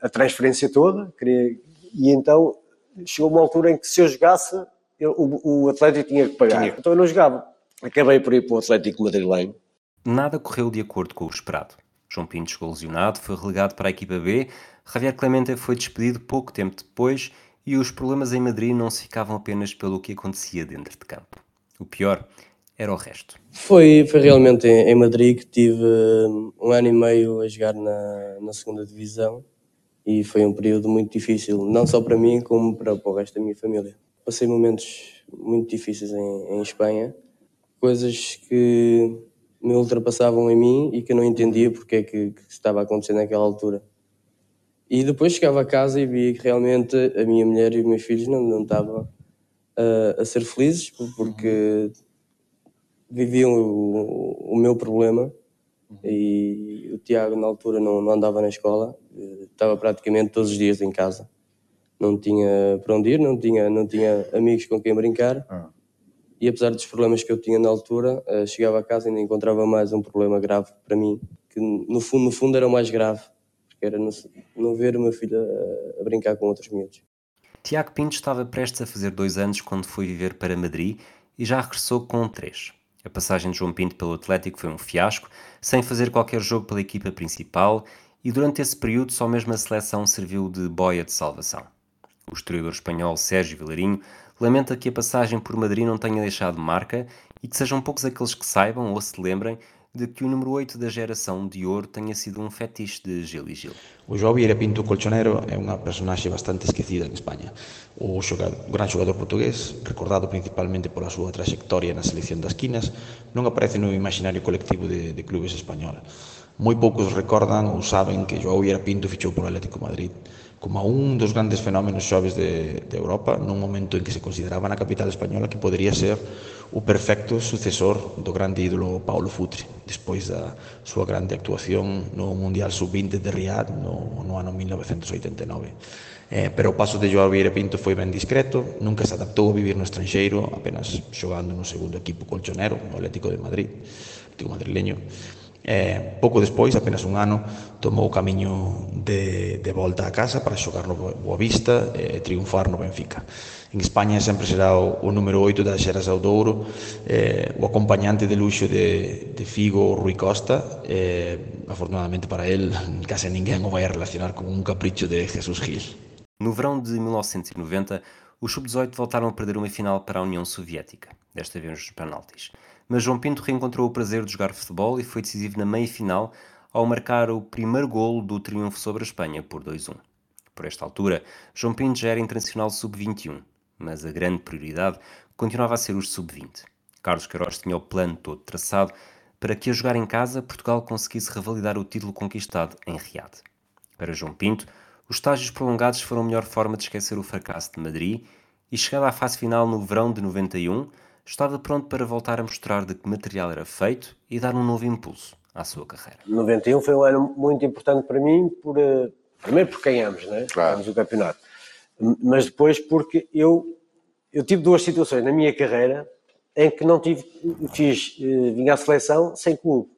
a transferência toda, queria, e então chegou uma altura em que se eu jogasse, eu, o, o Atlético tinha que pagar. Então eu não jogava. Acabei por ir para o Atlético madrilenho. Nada correu de acordo com o esperado. João Pinto chegou lesionado, foi relegado para a equipa B, Javier Clemente foi despedido pouco tempo depois e os problemas em Madrid não se ficavam apenas pelo que acontecia dentro de campo. O pior era o resto. Foi, foi realmente em, em Madrid que tive um ano e meio a jogar na, na segunda divisão e foi um período muito difícil, não só para mim, como para, para o resto da minha família. Passei momentos muito difíceis em, em Espanha, coisas que me ultrapassavam em mim e que eu não entendia porque é que, que estava a acontecer naquela altura. E depois chegava a casa e via que realmente a minha mulher e os meus filhos não, não estavam a, a ser felizes porque viviam o, o meu problema e o Tiago na altura não, não andava na escola, eh, estava praticamente todos os dias em casa. Não tinha para onde ir, não tinha, não tinha amigos com quem brincar. E apesar dos problemas que eu tinha na altura, eh, chegava a casa e ainda encontrava mais um problema grave para mim, que no fundo, no fundo era o mais grave, porque era não, não ver o meu filho a, a brincar com outros miúdos. Tiago Pinto estava prestes a fazer dois anos quando foi viver para Madrid e já regressou com três. A passagem de João Pinto pelo Atlético foi um fiasco, sem fazer qualquer jogo pela equipa principal, e durante esse período só mesmo a seleção serviu de boia de salvação. O historiador espanhol Sérgio Vilarinho lamenta que a passagem por Madrid não tenha deixado marca e que sejam poucos aqueles que saibam ou se lembrem de que o número 8 da geração de ouro tenha sido um fetiche de Gil e Gil. O João Vieira Pinto Colchonero é unha personaxe bastante esquecida en España. O, xogado, o gran xogador portugués, recordado principalmente pola súa trayectoria na selección das quinas, non aparece no imaginario colectivo de, de clubes español. Moi poucos recordan ou saben que João Vieira Pinto fichou por Atlético Madrid como un dos grandes fenómenos xoves de, de Europa nun momento en que se consideraba na capital española que podría ser o perfecto sucesor do grande ídolo Paulo Futre, despois da súa grande actuación no Mundial Sub-20 de Riad no, no ano 1989. Eh, pero o paso de Joao Vieira Pinto foi ben discreto, nunca se adaptou a vivir no estranxeiro, apenas xogando no segundo equipo colchonero, no Atlético de Madrid, Atlético madrileño. Eh, pouco despois, apenas un ano, tomou o camiño de, de volta a casa para xogar no Boavista e eh, triunfar no Benfica. En España sempre será o, o número 8 da xeração do Ouro, eh, o acompañante de luxo de, de Figo Rui Costa, eh, afortunadamente para el, *laughs* case ninguén o vai relacionar con un capricho de Jesús Gil. No verão de 1990, os sub-18 voltaram a perder uma final para a União Soviética, desta vez nos penaltis mas João Pinto reencontrou o prazer de jogar futebol e foi decisivo na meia-final ao marcar o primeiro golo do triunfo sobre a Espanha por 2-1. Por esta altura, João Pinto já era internacional sub-21, mas a grande prioridade continuava a ser os sub-20. Carlos Queiroz tinha o plano todo traçado para que a jogar em casa Portugal conseguisse revalidar o título conquistado em Riad. Para João Pinto, os estágios prolongados foram a melhor forma de esquecer o fracasso de Madrid e chegada à fase final no verão de 91, estava pronto para voltar a mostrar de que material era feito e dar um novo impulso à sua carreira. 91 foi um ano muito importante para mim, por, uh, primeiro porque ganhamos, né? Claro. ganhamos o campeonato, mas depois porque eu, eu tive duas situações na minha carreira em que não tive, fiz, uh, vim à seleção sem clube.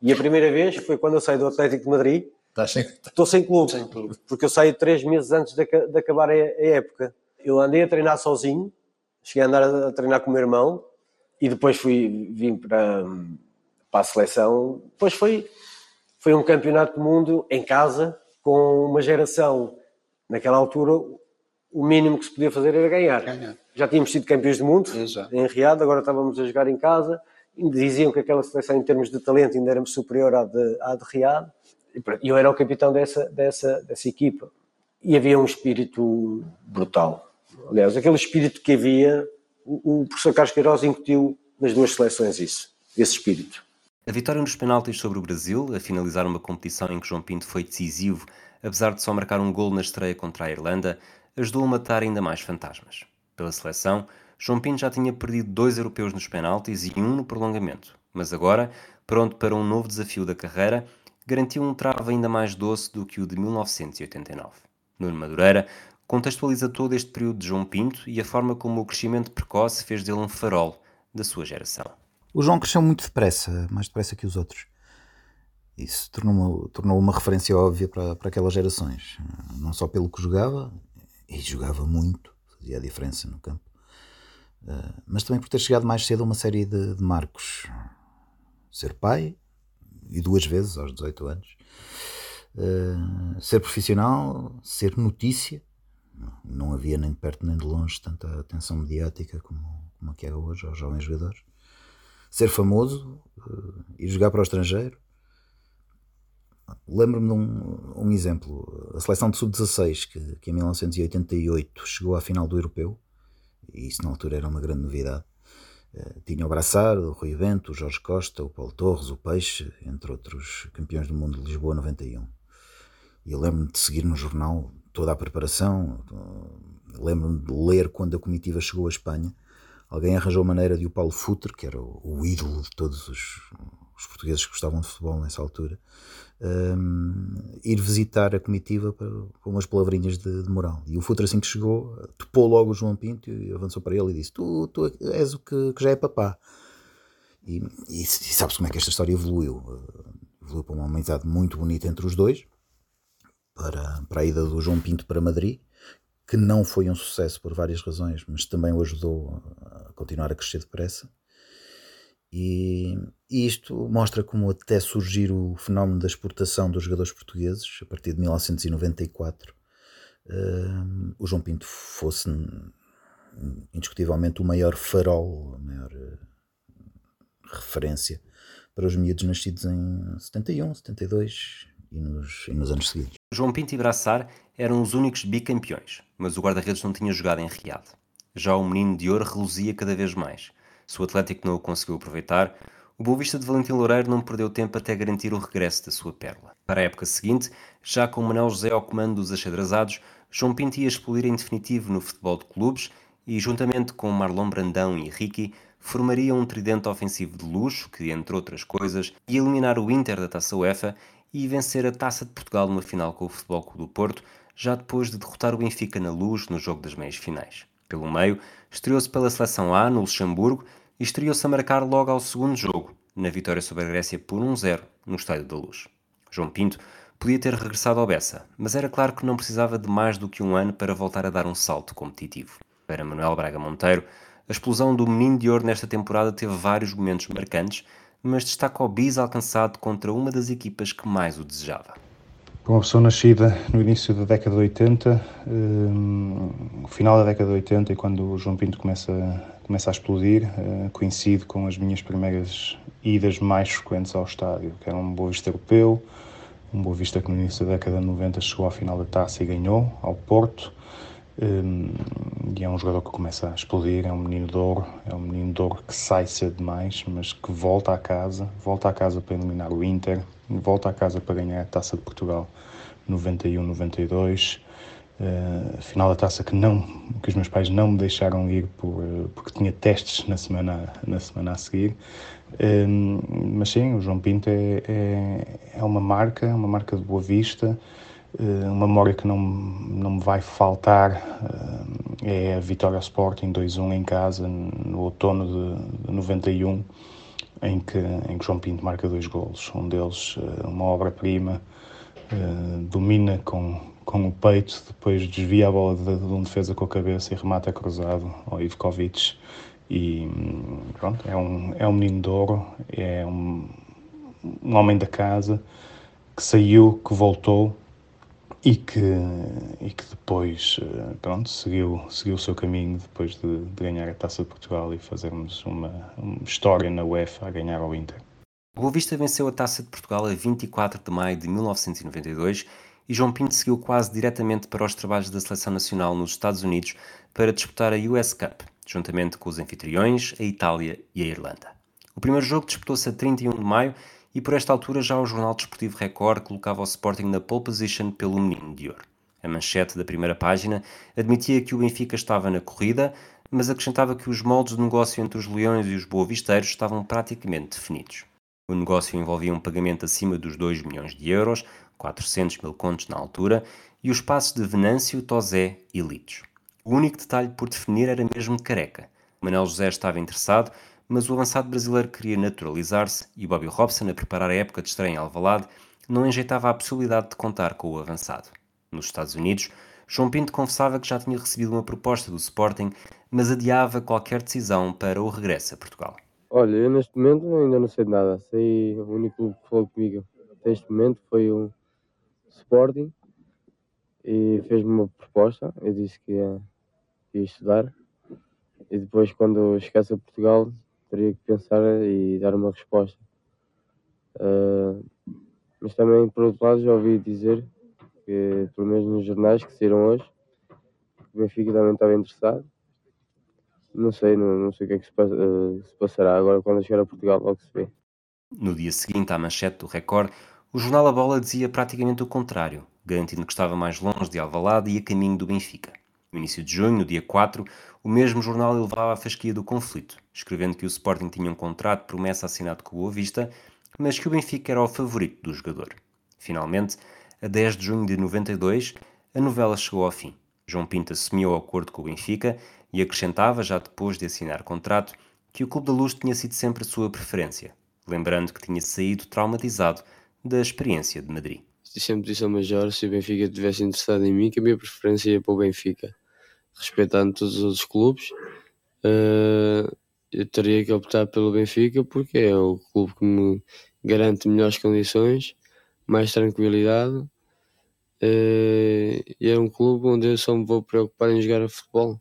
E a primeira vez foi quando eu saí do Atlético de Madrid. sem... Estou sem clube, sem clube, porque eu saí três meses antes de, de acabar a, a época. Eu andei a treinar sozinho, cheguei a andar a treinar com o meu irmão e depois fui, vim para, para a seleção. Depois foi, foi um campeonato do mundo em casa, com uma geração, naquela altura, o mínimo que se podia fazer era ganhar. ganhar. Já tínhamos sido campeões do mundo Exato. em Riad, agora estávamos a jogar em casa. Diziam que aquela seleção, em termos de talento, ainda era superior à de, à de Riad. E eu era o capitão dessa, dessa, dessa equipa. E havia um espírito brutal Aliás, aquele espírito que havia, o, professor Carlos Queiroz incutiu nas duas seleções isso, esse espírito. A vitória nos penaltis sobre o Brasil, a finalizar uma competição em que João Pinto foi decisivo, apesar de só marcar um gol na estreia contra a Irlanda, ajudou a matar ainda mais fantasmas. Pela seleção, João Pinto já tinha perdido dois europeus nos penaltis e um no prolongamento, mas agora, pronto para um novo desafio da carreira, garantiu um travo ainda mais doce do que o de 1989. Nuno Madureira contextualiza todo este período de João Pinto e a forma como o crescimento precoce fez dele um farol da sua geração. O João cresceu muito depressa, mais depressa que os outros. Isso tornou uma, tornou uma referência óbvia para, para aquelas gerações. Não só pelo que jogava, e jogava muito, fazia a diferença no campo, eh, mas também por ter chegado mais cedo a uma série de, de marcos. Ser pai, e duas vezes aos 18 anos. Uh, ser profissional, ser notícia, não havia nem de perto nem de longe tanta atenção mediática como, como a que é hoje aos jovens jogadores. Ser famoso uh, e jogar para o estrangeiro. Lembro-me de um, um, exemplo. A seleção de sub-16, que, que em 1988 chegou à final do Europeu, e isso na altura era uma grande novidade. Uh, tinha o Braçar, o Rui Bento, o Jorge Costa, o Paulo Torres, o Peixe, entre outros campeões do mundo de Lisboa 91. E eu lembro-me de seguir no jornal toda a preparação. Lembro-me de ler quando a comitiva chegou à Espanha. Alguém arranjou maneira de o Paulo Futre, que era o, o ídolo de todos os, os, portugueses que gostavam de futebol nessa altura, um, ir visitar a comitiva com umas palavrinhas de, de, moral. E o Futre, assim que chegou, topou logo o João Pinto e avançou para ele e disse: Tu, tu és o que, que já é papá. E, e, e sabes como é que esta história evoluiu? Evoluiu para uma amizade muito bonita entre os dois para, para a ida do João Pinto para Madrid, que não foi um sucesso por várias razões, mas também o ajudou a continuar a crescer depressa. E, e isto mostra como até surgir o fenómeno da exportação dos jogadores portugueses, a partir de 1994, uh, eh, o João Pinto fosse indiscutivelmente o maior farol, a maior uh, referência para os miúdos nascidos em 71, 72 e nos, e nos anos seguintes. João Pinto e Braçar eram os únicos bicampeões, mas o guarda-redes não tinha jogado em Riad. Já o menino de ouro reluzia cada vez mais. Se o Atlético não o conseguiu aproveitar, o Boa Vista de Valentim Loureiro não perdeu tempo até garantir o regresso da sua pérola. Para a época seguinte, já com Manuel José ao comando dos achadrazados, João Pinto ia em definitivo no futebol de clubes e, juntamente com Marlon Brandão e Ricky, formaria um tridente ofensivo de luxo que, entre outras coisas, ia eliminar o Inter da Taça UEFA e vencer a Taça de Portugal numa final com o Futebol Clube do Porto, já depois de derrotar o Benfica na Luz no jogo das meias finais. Pelo meio, estreou-se pela seleção A no Luxemburgo e estreou-se a marcar logo ao segundo jogo, na vitória sobre a Grécia por 1-0 no Estádio da Luz. João Pinto podia ter regressado ao Bessa, mas era claro que não precisava de mais do que um ano para voltar a dar um salto competitivo. Para Manuel Braga Monteiro, a explosão do Menino de Ouro nesta temporada teve vários momentos marcantes, mas destaca o bis alcançado contra uma das equipas que mais o desejava. Para uma pessoa nascida no início da década de 80, um, final da década de 80 e quando o João Pinto começa, começa a explodir, uh, coincide com as minhas primeiras idas mais frequentes ao estádio, que era um Boa Vista Europeu, um Boa Vista que no início da década de 90 chegou à final da taça e ganhou, ao Porto, um, e é um jogador que começa a explodir, é um menino de ouro, é um menino de ouro que sai cedo demais, mas que volta a casa, volta a casa para eliminar o Inter, volta a casa para ganhar a Taça de Portugal 91-92, uh, final da taça que não, que os meus pais não me deixaram ir por, uh, porque tinha testes na semana, na semana a seguir. Um, mas sim, o João Pinto é, é, é uma marca, uma marca de boa vista, eh, uma memória que não, não me vai faltar eh, é a vitória ao Sporting 2-1 em casa no outono de, de 91 em que, em que João Pinto marca dois golos, um deles eh, uma obra-prima, domina com, com o peito, depois desvia a bola de, de um defesa com a cabeça e remata cruzado ao Ivkovic. E pronto, é um, é um menino de ouro, é um, um homem da casa que saiu, que voltou e que, e que depois eh, pronto, seguiu, seguiu o seu caminho depois de, de ganhar a Taça de Portugal e fazermos uma, uma, história na UEFA a ganhar ao Inter. O Boa Vista venceu a Taça de Portugal a 24 de maio de 1992 e João Pinto seguiu quase diretamente para os trabalhos da Seleção Nacional nos Estados Unidos para disputar a US Cup, juntamente com os anfitriões, a Itália e a Irlanda. O primeiro jogo disputou-se a 31 de maio e por esta altura já o jornal desportivo Record colocava o Sporting na pole position pelo Menino de Ouro. A manchete da primeira página admitia que o Benfica estava na corrida, mas acrescentava que os moldes de negócio entre os Leões e os Boavisteiros estavam praticamente definidos. O negócio envolvia um pagamento acima dos 2 milhões de euros, 400 mil contos na altura, e os passos de Venâncio, Tosé e Litos. O único detalhe por definir era mesmo Careca. Manuel José estava interessado, mas o avançado brasileiro queria naturalizar-se e Bobby Robson, a preparar a época de estreia em Alvalade, não enjeitava a possibilidade de contar com o avançado. Nos Estados Unidos, João Pinto confessava que já tinha recebido uma proposta do Sporting, mas adiava qualquer decisão para o regresso a Portugal. Olha, eu neste momento ainda não sei de nada. Sei, o único clube que falou comigo neste momento foi o Sporting e fez-me uma proposta. Eu disse que ia, ia estudar e depois, quando chegasse a Portugal, teria que pensar e dar uma resposta. Uh, mas também, por outro lado, já ouvi dizer, que, pelo menos nos jornais que saíram hoje, que o Benfica também estava interessado. Não sei, não, não sei o que é que se, uh, se passará agora quando chegar a Portugal, logo se vê. No dia seguinte, à manchete do Record, o jornal A Bola dizia praticamente o contrário, garantindo que estava mais longe de Alvalade e a caminho do Benfica. No início de junho, no dia 4, o mesmo jornal elevava a fasquia do conflito, escrevendo que o Sporting tinha um contrato promessa assinado com o Boa Vista, mas que o Benfica era o favorito do jogador. Finalmente, a 10 de junho de 92, a novela chegou ao fim. João Pinto assumiu o acordo com o Benfica e acrescentava, já depois de assinar contrato, que o Clube da Luz tinha sido sempre a sua preferência, lembrando que tinha saído traumatizado da experiência de Madrid. Sempre disse ao Major, se o Benfica tivesse interessado em mim, que a minha preferência ia para o Benfica respeitando todos os outros clubes, uh, eu teria que optar pelo Benfica porque é o clube que me garante melhores condições, mais tranquilidade uh, e é um clube onde eu só me vou preocupar em jogar futebol.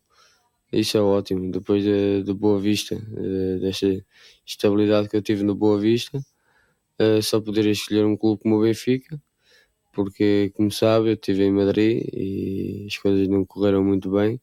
Isso é ótimo. Depois de, de Boa Vista, uh, desta estabilidade que eu tive no Boa Vista, uh, só poderia escolher um clube como o Benfica porque, como sabe, eu estive em Madrid e as coisas não correram muito bem.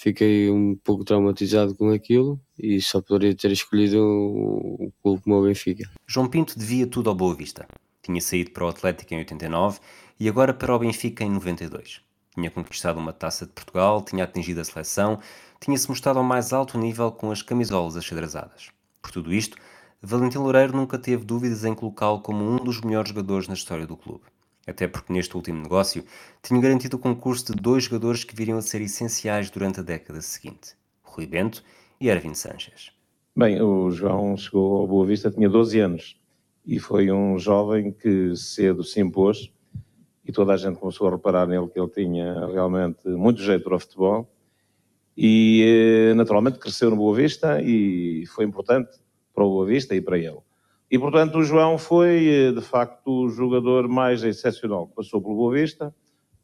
Fiquei um pouco traumatizado com aquilo e só poderia ter escolhido o clube como o Benfica. João Pinto devia tudo ao Boa Vista. Tinha saído para o Atlético em 89 e agora para o Benfica em 92. Tinha conquistado uma taça de Portugal, tinha atingido a seleção, tinha-se mostrado ao mais alto nível com as camisolas achadrezadas. Por tudo isto, Valentim Loureiro nunca teve dúvidas em colocá-lo como um dos melhores jogadores na história do clube até porque neste último negócio tinham garantido o concurso de dois jogadores que viriam a ser essenciais durante a década seguinte, Rui Bento e Ervin Sanchez. Bem, o João chegou ao Boa Vista, tinha 12 anos e foi um jovem que cedo se impôs e toda a gente começou a reparar nele que ele tinha realmente muito jeito para o futebol e eh, naturalmente cresceu no Boa Vista e foi importante para o Boa Vista e para ele. E portanto o João foi eh, de facto o jogador mais excepcional passou pelo Boa Vista,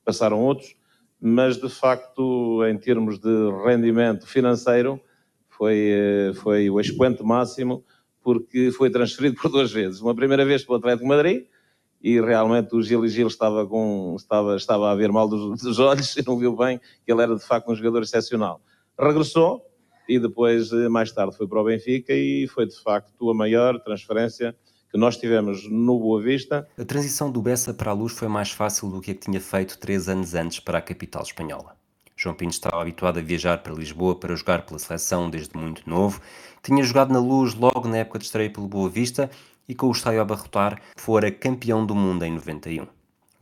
passaram outros, mas de facto em termos de rendimento financeiro foi, eh, foi o expoente máximo porque foi transferido *laughs* por duas vezes. Uma primeira vez para o Atlético Madrid e realmente o Gil e Gil estava, com, estava, estava a ver mal dos, dos olhos *laughs* e não viu bem que ele era de facto um jogador excepcional. Regressou e depois, eh, mais tarde, foi para o Benfica e foi de facto a maior transferência que nós tivemos no Boa Vista. A transição do Bessa para a Luz foi mais fácil do que a que tinha feito três anos antes para a capital espanhola. João Pinto estava habituado a viajar para Lisboa para jogar pela seleção desde muito novo. Tinha jogado na Luz logo na época de estreia pelo Boa Vista e com o estádio a abarrotar fora campeão do mundo em 91.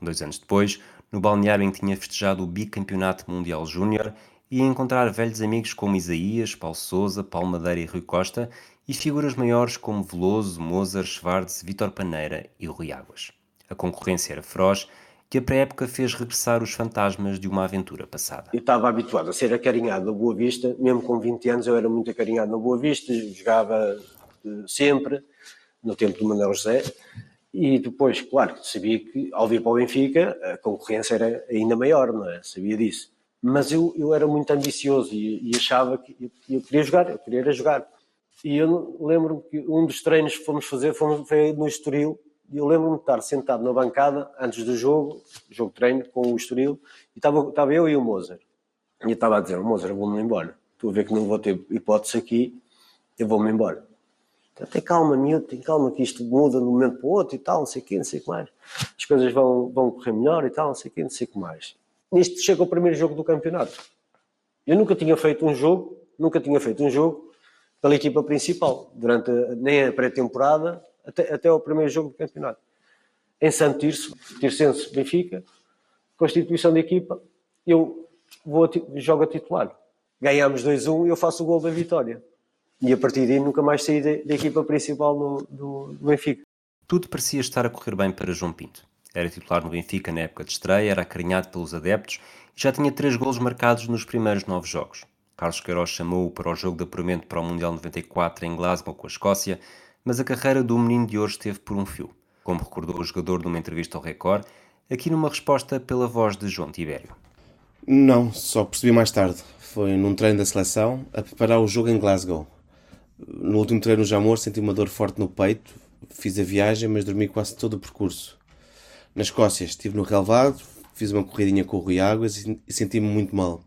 Dois anos depois, no balneário em que tinha festejado o bicampeonato mundial júnior, ia encontrar velhos amigos como Isaías, Paulo Souza, Paulo Madeira e Rui Costa e figuras maiores como Veloso, Mozart, Schwartz, Vítor Paneira e Rui Águas. A concorrência era feroz que a pré-época fez regressar os fantasmas de uma aventura passada. Eu estava habituado a ser acarinhado na Boa Vista, mesmo com 20 anos eu era muito acarinhado na Boa Vista, jogava uh, sempre, no tempo do Manuel José, e depois, claro, sabia que ao vir para o Benfica a concorrência era ainda maior, não é? Sabia disso. Mas eu, eu era muito ambicioso e, e achava que eu, eu, queria jogar, eu queria jogar. E eu lembro-me que um dos treinos que fomos fazer fomos, foi no Estoril, eu lembro-me de estar sentado na bancada antes do jogo, jogo de treino com o Estoril, e estava, estava eu e o Mozart. E eu estava a dizer, Mozart, vou-me embora. Estou a ver que não vou ter hipótese aqui, eu vou-me embora. Então, tem calma, miúdo, tem calma que isto muda de um momento para o outro e tal, não sei o quê, não sei o que mais. As coisas vão, vão correr melhor e tal, não sei o quê, não sei o que mais. Nisto chega o primeiro jogo do campeonato. Eu nunca tinha feito um jogo, nunca tinha feito um jogo pela equipa principal, durante nem a pré-temporada, até, até ao primeiro jogo do campeonato. Em Santo Tirso, Tircense Benfica, constituição de equipa, eu vou a, jogo a titular. Ganhamos 2-1 e eu faço o gol da vitória. E a partir daí nunca mais saí da, equipa principal do, do Benfica. Tudo parecia estar a correr bem para João Pinto. Era titular no Benfica na época de estreia, era acarinhado pelos adeptos e já tinha três golos marcados nos primeiros nove jogos. Carlos Queiroz chamou-o para o jogo de apuramento para o Mundial 94 em Glasgow com a Escócia mas a carreira do menino de hoje esteve por um fio, como recordou o jogador numa entrevista ao Record, aqui numa resposta pela voz de João Tibério. Não, só percebi mais tarde. Foi num treino da seleção a preparar o jogo em Glasgow. No último treino no Jamor senti uma dor forte no peito, fiz a viagem, mas dormi quase todo o percurso. Na Escócia estive no relevado, fiz uma corridinha com o Rui Águas e senti-me muito mal.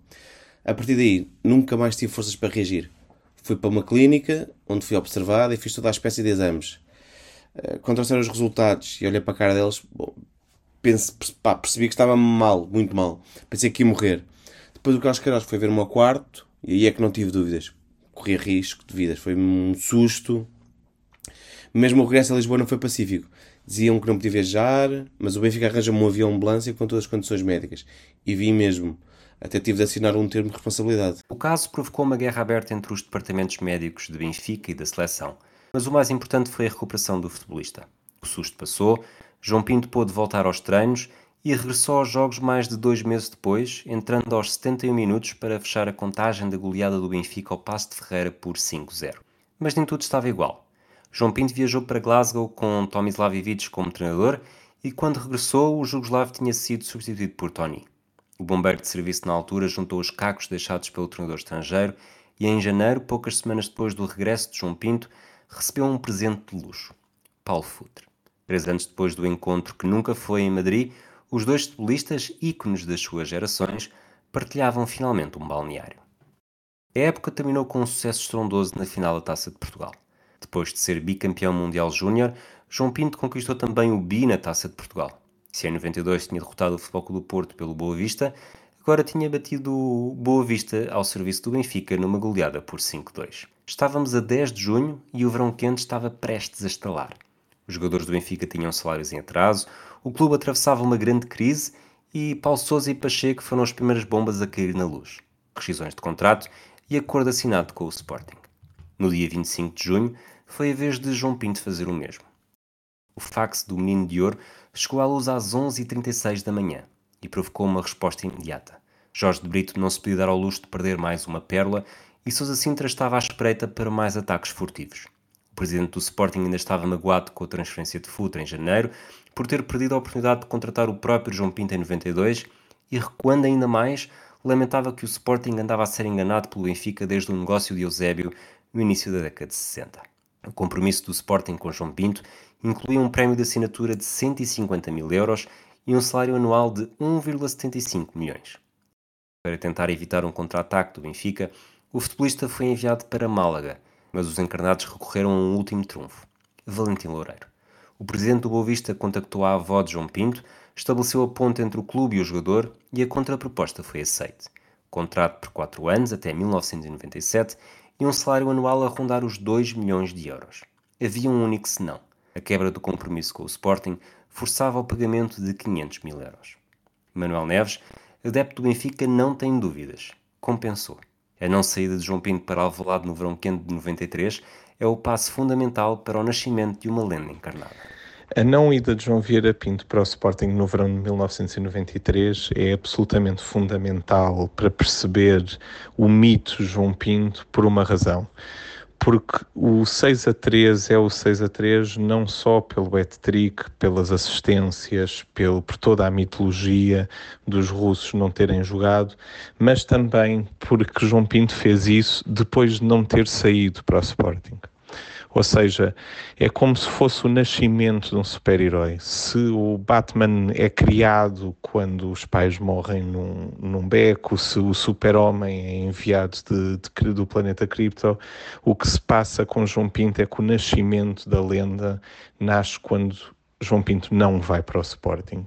A partir daí, nunca mais tive forças para reagir. Fui para uma clínica onde fui observado e fiz toda a espécie de exames. Eh, quando trouxeram os resultados e olhei para a cara deles, bom, pense, pá, percebi que estava mal, muito mal. Pensei que ia morrer. Depois o Carlos Queiroz foi ver-me ao quarto e aí é que não tive dúvidas. Corri risco de vidas. Foi um susto. Mesmo o regresso a Lisboa não foi pacífico. Diziam que não podia viajar, mas o Benfica arranja-me um avião ambulância com todas as condições médicas. E vi mesmo. Até tive de assinar um termo de responsabilidade. O caso provocou uma guerra aberta entre os departamentos médicos de Benfica e da seleção, mas o mais importante foi a recuperação do futebolista. O susto passou, João Pinto pôde voltar aos treinos e regressou aos jogos mais de dois meses depois, entrando aos 71 minutos para fechar a contagem da goleada do Benfica ao Passo de Ferreira por 5-0. Mas nem tudo estava igual. João Pinto viajou para Glasgow com Tomislav Ivic como treinador e quando regressou o Jugoslavo tinha sido substituído por Tony. O bombeiro de serviço na altura juntou os cacos deixados pelo treinador estrangeiro e em janeiro, poucas semanas depois do regresso de João Pinto, recebeu um presente de luxo. Paulo Futre. Três anos depois do encontro que nunca foi em Madrid, os dois futebolistas, ícones das suas gerações, partilhavam finalmente um balneário. A época terminou com um sucesso estrondoso na final da Taça de Portugal. Depois de ser bicampeão mundial júnior, João Pinto conquistou também o bi na Taça de Portugal. Se em 92 tinha derrotado o Futebol Clube do Porto pelo Boa Vista, agora tinha batido o Boa Vista ao serviço do Benfica numa goleada por 5-2. Estávamos a 10 de junho e o verão quente estava prestes a estalar. Os jogadores do Benfica tinham salários em atraso, o clube atravessava uma grande crise e Paulo Sousa e Pacheco foram as primeiras bombas a cair na luz. Rescisões de contrato e acordo assinado com o Sporting. No dia 25 de junho, foi a vez de João Pinto fazer o mesmo. O fax do Menino de Ouro chegou à luz às 11h36 da manhã e provocou uma resposta imediata. Jorge de Brito não se podia dar ao luxo de perder mais uma pérola e Sousa Sintra estava à espreita para mais ataques furtivos. O presidente do Sporting ainda estava magoado com a transferência de Futre em janeiro por ter perdido a oportunidade de contratar o próprio João Pinto em 92 e, recuando ainda mais, lamentava que o Sporting andava a ser enganado pelo Benfica desde o negócio de Eusébio no início da década de 60. O compromisso do Sporting com João Pinto incluía um prémio de assinatura de 150 mil euros e um salário anual de 1,75 milhões. Para tentar evitar um contra-ataque do Benfica, o futebolista foi enviado para Málaga, mas os encarnados recorreram a um último trunfo, Valentim Loureiro. O presidente do Boa Vista contactou a avó de João Pinto, estabeleceu a ponte entre o clube e o jogador e a contraproposta foi aceite. Contrato por 4 anos, até 1997, e um salário anual a rondar os 2 milhões de euros. Havia um único senão. A quebra do compromisso com o Sporting forçava o pagamento de 500 mil euros. Manuel Neves, adepto do Benfica, não tem dúvidas. Compensou. A não saída de João Pinto para Alvalade no verão quente de 93 é o passo fundamental para o nascimento de uma lenda encarnada. A não ida de João Vieira Pinto para o Sporting no verão de 1993 é absolutamente fundamental para perceber o mito João Pinto por uma razão porque o 6 a 3 é o 6 a 3 não só pelo hat-trick, pelas assistências, pelo, por toda a mitologia dos russos não terem jogado, mas também porque João Pinto fez isso depois de não ter saído para o Sporting. Ou seja, é como se fosse o nascimento de um super-herói. Se o Batman é criado quando os pais morrem num, num beco, se o super-homem é enviado de, de, do planeta Krypto, o que se passa com João Pinto é que o nascimento da lenda nasce quando João Pinto não vai para o Sporting.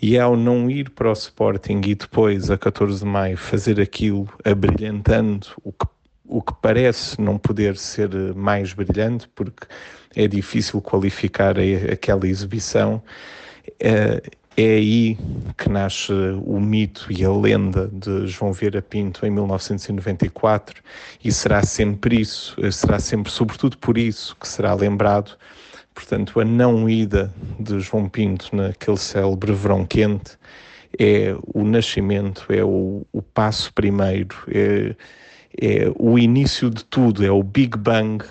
E ao não ir para o Sporting e depois, a 14 de maio, fazer aquilo abrilhantando o que o que parece não poder ser mais brilhante, porque é difícil qualificar aquela exibição, é, é aí que nasce o mito e a lenda de João Vieira Pinto em 1994 e será sempre isso, será sempre sobretudo por isso que será lembrado. Portanto, a não ida de João Pinto naquele célebre verão quente é o nascimento, é o, o passo primeiro, é, é o início de tudo, é o Big Bang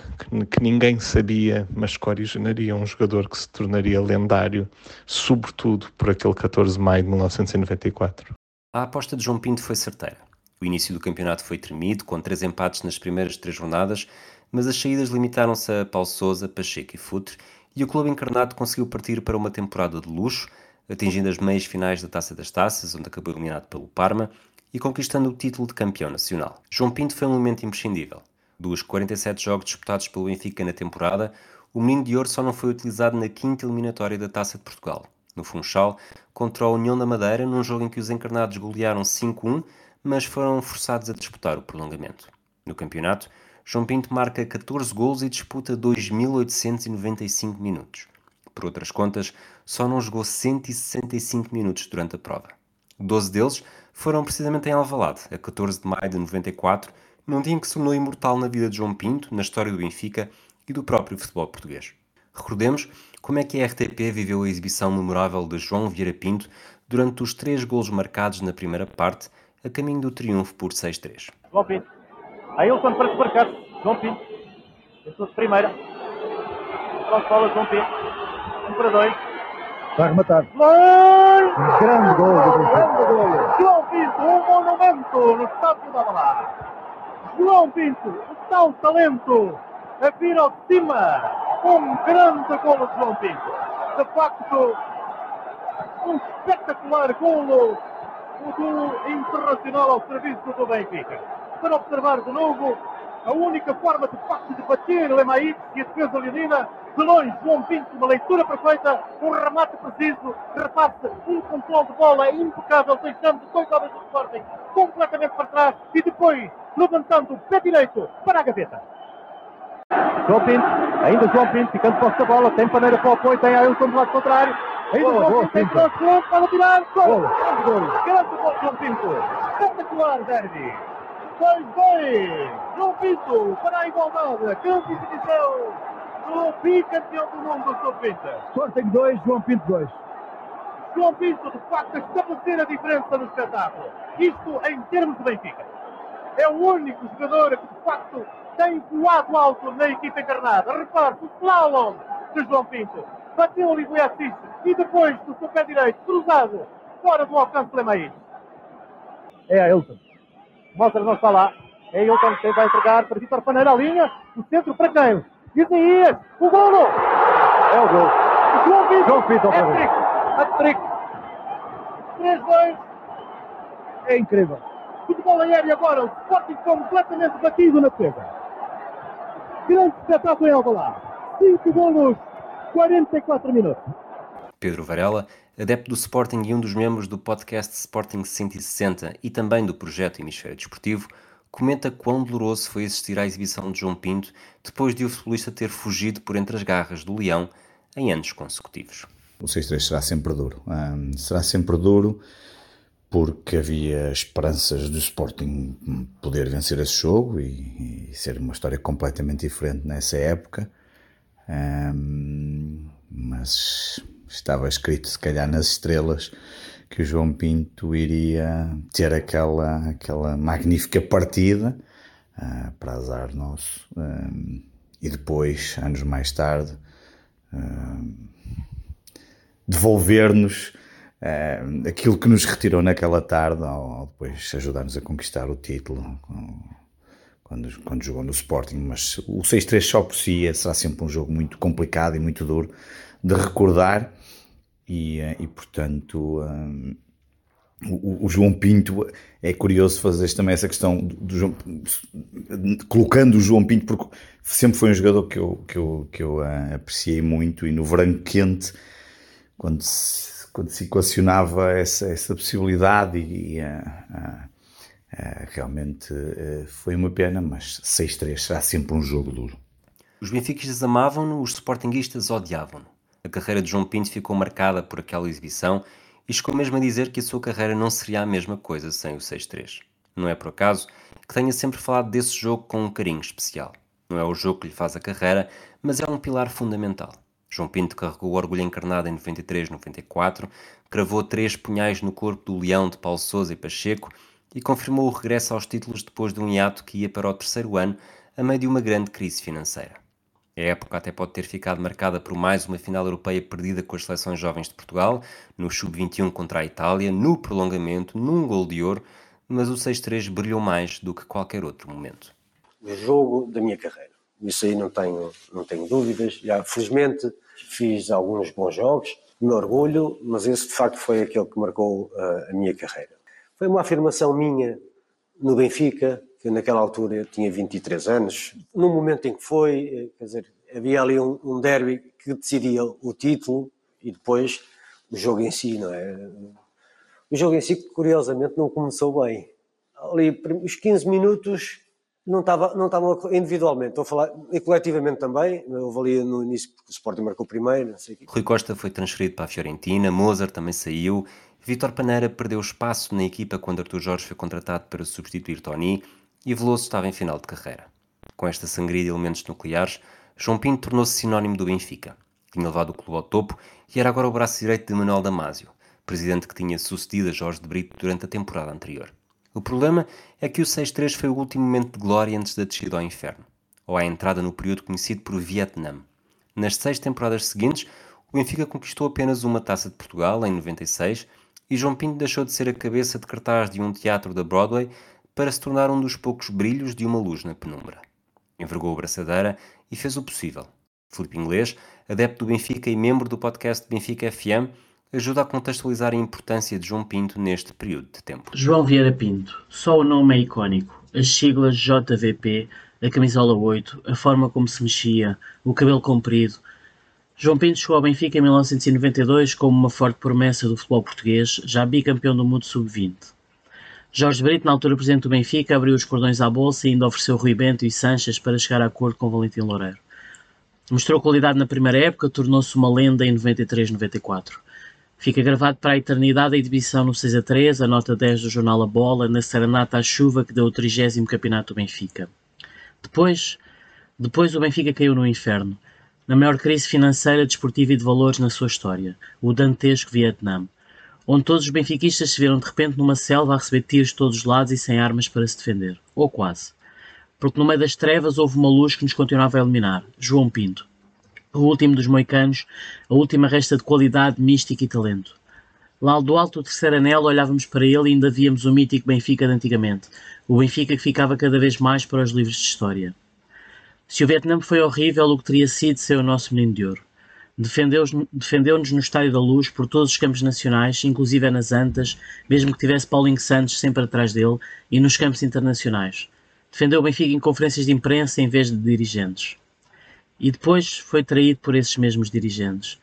que, ninguém sabia, mas que originaria um jogador que se tornaria lendário, sobretudo por aquele 14 de maio de 1994. A aposta de João Pinto foi certeira. O início do campeonato foi tremido, com três empates nas primeiras três jornadas, mas as saídas limitaram-se a Paulo Sousa, Pacheco e Futre, e o clube encarnado conseguiu partir para uma temporada de luxo, atingindo as meias finais da Taça das Taças, onde acabou eliminado pelo Parma, e conquistando o título de campeão nacional. João Pinto foi um elemento imprescindível. Dos 47 jogos disputados pelo Benfica na temporada, o Menino de Ouro só não foi utilizado na quinta eliminatória da Taça de Portugal, no Funchal, contra a União da Madeira, num jogo em que os encarnados golearam 5-1, mas foram forçados a disputar o prolongamento. No campeonato, João Pinto marca 14 gols e disputa 2.895 minutos. Por outras contas, só não jogou 165 minutos durante a prova. 12 deles foram precisamente em Alvalade, a 14 de maio de 94, num dia em que se tornou imortal na vida de João Pinto, na história do Benfica e do próprio futebol português. Recordemos como é que a RTP viveu a exibição memorável de João Vieira Pinto durante os três golos marcados na primeira parte, a caminho do triunfo por 6-3. João Pinto. Ailton para desmarcar. João Pinto. Pensou de primeira. Para bola, João Pinto. 1 para 2. Vai rematar. Gol! Grande gol do Grande gol. João Pinto, um monumento no estádio da Balada. João Pinto, o tal talento a vir ao de cima. Um grande gol de João Pinto. De facto, um espetacular golo do Internacional ao serviço do Benfica. Para observar de novo a única forma de facto de bater Lemaí e a defesa leonina de longe, João Pinto, uma leitura perfeita, um remate preciso, repasse, um controle de bola impecável, deixando dois homens do Sporting completamente para trás e depois levantando o pé direito para a gaveta. João Pinto, ainda João Pinto, ficando posse da bola, tem paneira para o apoio, tem Ailton do lado contrário. Ainda boa, João Pinto, tem cross, pode tirar, gol! Gol, grande gol, João Pinto. Espetacular, Derby. 2-2. João Pinto para a igualdade. Grande exibição do bicampeão do mundo, João Pinto. Sporting 2, João Pinto 2. João Pinto, de facto, a estabelecer a diferença no espetáculo. Isto em termos de Benfica. É o único jogador que, de facto, tem voado alto na equipa encarnada. Repare, o slalom de João Pinto. Bateu ali o Assis e depois do seu pé direito, cruzado, fora do alcance de Lemaís. É a Elton. Mostra não está lá. É Hilton que vai entregar para Vitor Paneira a linha. O centro para quem? Isaías. O golo. É o gol. João Pinto. João outra É trick. A trick. 3-2. É incrível. Futebol aéreo agora. O Sporting completamente batido na defesa. Grande espetáculo em Alvalade. 5 golos. 44 minutos. Pedro Varela, adepto do Sporting e um dos membros do podcast Sporting 160 e também do projeto Hemisfério Desportivo, comenta quão doloroso foi assistir à exibição de João Pinto depois de o futebolista ter fugido por entre as garras do Leão em anos consecutivos. O 6-3 será sempre duro. Hum, será sempre duro porque havia esperanças do Sporting poder vencer esse jogo e, e ser uma história completamente diferente nessa época. Hum, mas estava escrito, se calhar, nas estrelas que o João Pinto iria ter aquela, aquela magnífica partida ah, para azar nosso. Hum, e depois, anos mais tarde, hum, devolver-nos aquilo que nos retirou naquela tarde, ao depois ajudar-nos a conquistar o título quando, quando jogou no Sporting. Mas o 6-3 só por si será sempre um jogo muito complicado e muito duro de recordar, e, eh, e portanto. hum, o, o João Pinto é curioso fazer também essa questão do, do João, colocando o João Pinto porque sempre foi um jogador que eu, que eu, que eu ah, apreciei muito e no verão quente quando se, quando se equacionava essa, essa possibilidade e, ah, ah, ah, realmente foi uma pena, mas 6-3 será sempre um jogo duro. Os benfiquistas amavam-no, os sportinguistas odiavam-no. A carreira de João Pinto ficou marcada por aquela exibição e chegou mesmo a dizer que a sua carreira não seria a mesma coisa sem o 6-3. Não é por acaso que tenha sempre falado desse jogo com um carinho especial. Não é o jogo que lhe faz a carreira, mas é um pilar fundamental. João Pinto carregou o orgulho encarnado em 93-94, cravou três punhais no corpo do leão de Paulo Sousa e Pacheco e confirmou o regresso aos títulos depois de um hiato que ia para o terceiro ano, a meio de uma grande crise financeira. A época até pode ter ficado marcada por mais uma final europeia perdida com as seleções jovens de Portugal, no Sub-21 contra a Itália, no prolongamento, num gol de ouro, mas o 6-3 brilhou mais do que qualquer outro momento. o jogo da minha carreira. Isso aí não tenho, não tenho dúvidas. Já, felizmente, fiz alguns bons jogos, me orgulho, mas esse de facto foi aquele que marcou uh, a minha carreira. Foi uma afirmação minha no Benfica, que naquela altura eu tinha 23 anos. No momento em que foi, eh, quer dizer, havia ali um, um derby que decidia o título e depois o jogo em si, não é? O jogo em si, curiosamente, não começou bem. Ali, os 15 minutos não estava não estava individualmente, estou a falar e coletivamente também. Houve ali no início, porque o Sporting marcou primeiro, não sei o. Rui Costa foi transferido para a Fiorentina, Mozart também saiu, Vítor Paneira perdeu espaço na equipa quando Arthur Jorge foi contratado para substituir Tony e Veloso estava em final de carreira. Com esta sangria de elementos nucleares, João Pinto tornou-se sinónimo do Benfica. Tinha levado o clube ao topo e era agora o braço direito de Manuel Damasio, presidente que tinha sucedido a Jorge de Brito durante a temporada anterior. O problema é que o 6-3 foi o último momento de glória antes da descida ao inferno, ou à entrada no período conhecido por Vietnã. Nas seis temporadas seguintes, o Benfica conquistou apenas uma taça de Portugal, em 96, e João Pinto deixou de ser a cabeça de cartaz de um teatro da Broadway para se tornar um dos poucos brilhos de uma luz na penumbra. Envergou a braçadeira e fez o possível. Filipe Inglês, adepto do Benfica e membro do podcast Benfica FM, ajuda a contextualizar a importância de João Pinto neste período de tempo. João Vieira Pinto. Só o nome é icónico. As siglas JVP, a camisola 8, a forma como se mexia, o cabelo comprido. João Pinto chegou ao Benfica em 1992 como uma forte promessa do futebol português, já bicampeão do mundo sub-20. Jorge Brito, na altura presidente do Benfica, abriu os cordões à bolsa e ainda ofereceu Rui Bento e Sanches para chegar a acordo com Valentim Loureiro. Mostrou qualidade na primeira época, tornou-se uma lenda em 93-94. Fica gravado para a eternidade a exibição no 6 a 3, a nota 10 do jornal A Bola, na serenata à chuva que deu o 30 campeonato do Benfica. Depois, depois o Benfica caiu no inferno, na maior crise financeira, desportiva e de valores na sua história, o dantesco Vietnã, onde todos os benfiquistas se viram de repente numa selva a receber tiros de todos os lados e sem armas para se defender, ou quase. Porque no meio das trevas houve uma luz que nos continuava a eliminar, João Pinto o último dos moicanos, a última resta de qualidade, mística e talento. Lá do alto do terceiro anel olhávamos para ele e ainda víamos o mítico Benfica de antigamente, o Benfica que ficava cada vez mais para os livros de história. Se o Vietnã foi horrível, o que teria sido ser o nosso menino de ouro. Defendeu-nos defendeu no Estádio da Luz por todos os campos nacionais, inclusive nas Antas, mesmo que tivesse Paulinho Santos sempre atrás dele, e nos campos internacionais. Defendeu o Benfica em conferências de imprensa em vez de dirigentes e depois foi traído por esses mesmos dirigentes.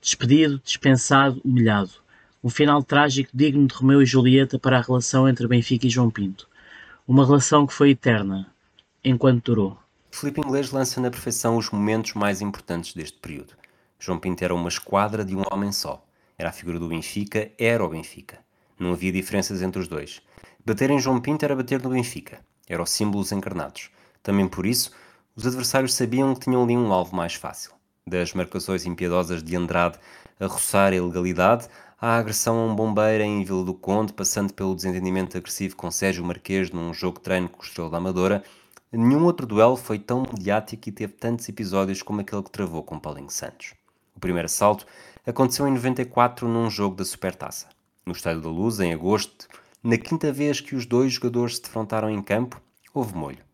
Despedido, dispensado, humilhado. Um final trágico digno de Romeu e Julieta para a relação entre Benfica e João Pinto. Uma relação que foi eterna, enquanto durou. Filipe Inglês lança na perfeição os momentos mais importantes deste período. João Pinto era uma esquadra de um homem só. Era a figura do Benfica, era o Benfica. Não havia diferenças entre os dois. Bater em João Pinto era bater no Benfica. Era o símbolo dos encarnados. Também por isso, os adversários sabiam que tinham ali um alvo mais fácil. Das marcações impiedosas de Andrade a roçar a ilegalidade, à agressão a um bombeiro em Vila do Conde, passando pelo desentendimento agressivo com Sérgio Marquês num jogo de treino com o Estrela da Amadora, nenhum outro duelo foi tão mediático e teve tantos episódios como aquele que travou com Paulinho Santos. Primeiro assalto aconteceu em 94 num jogo da Supertaça. No Estádio da Luz, em agosto, na quinta vez que os dois jogadores se defrontaram em campo, houve molho.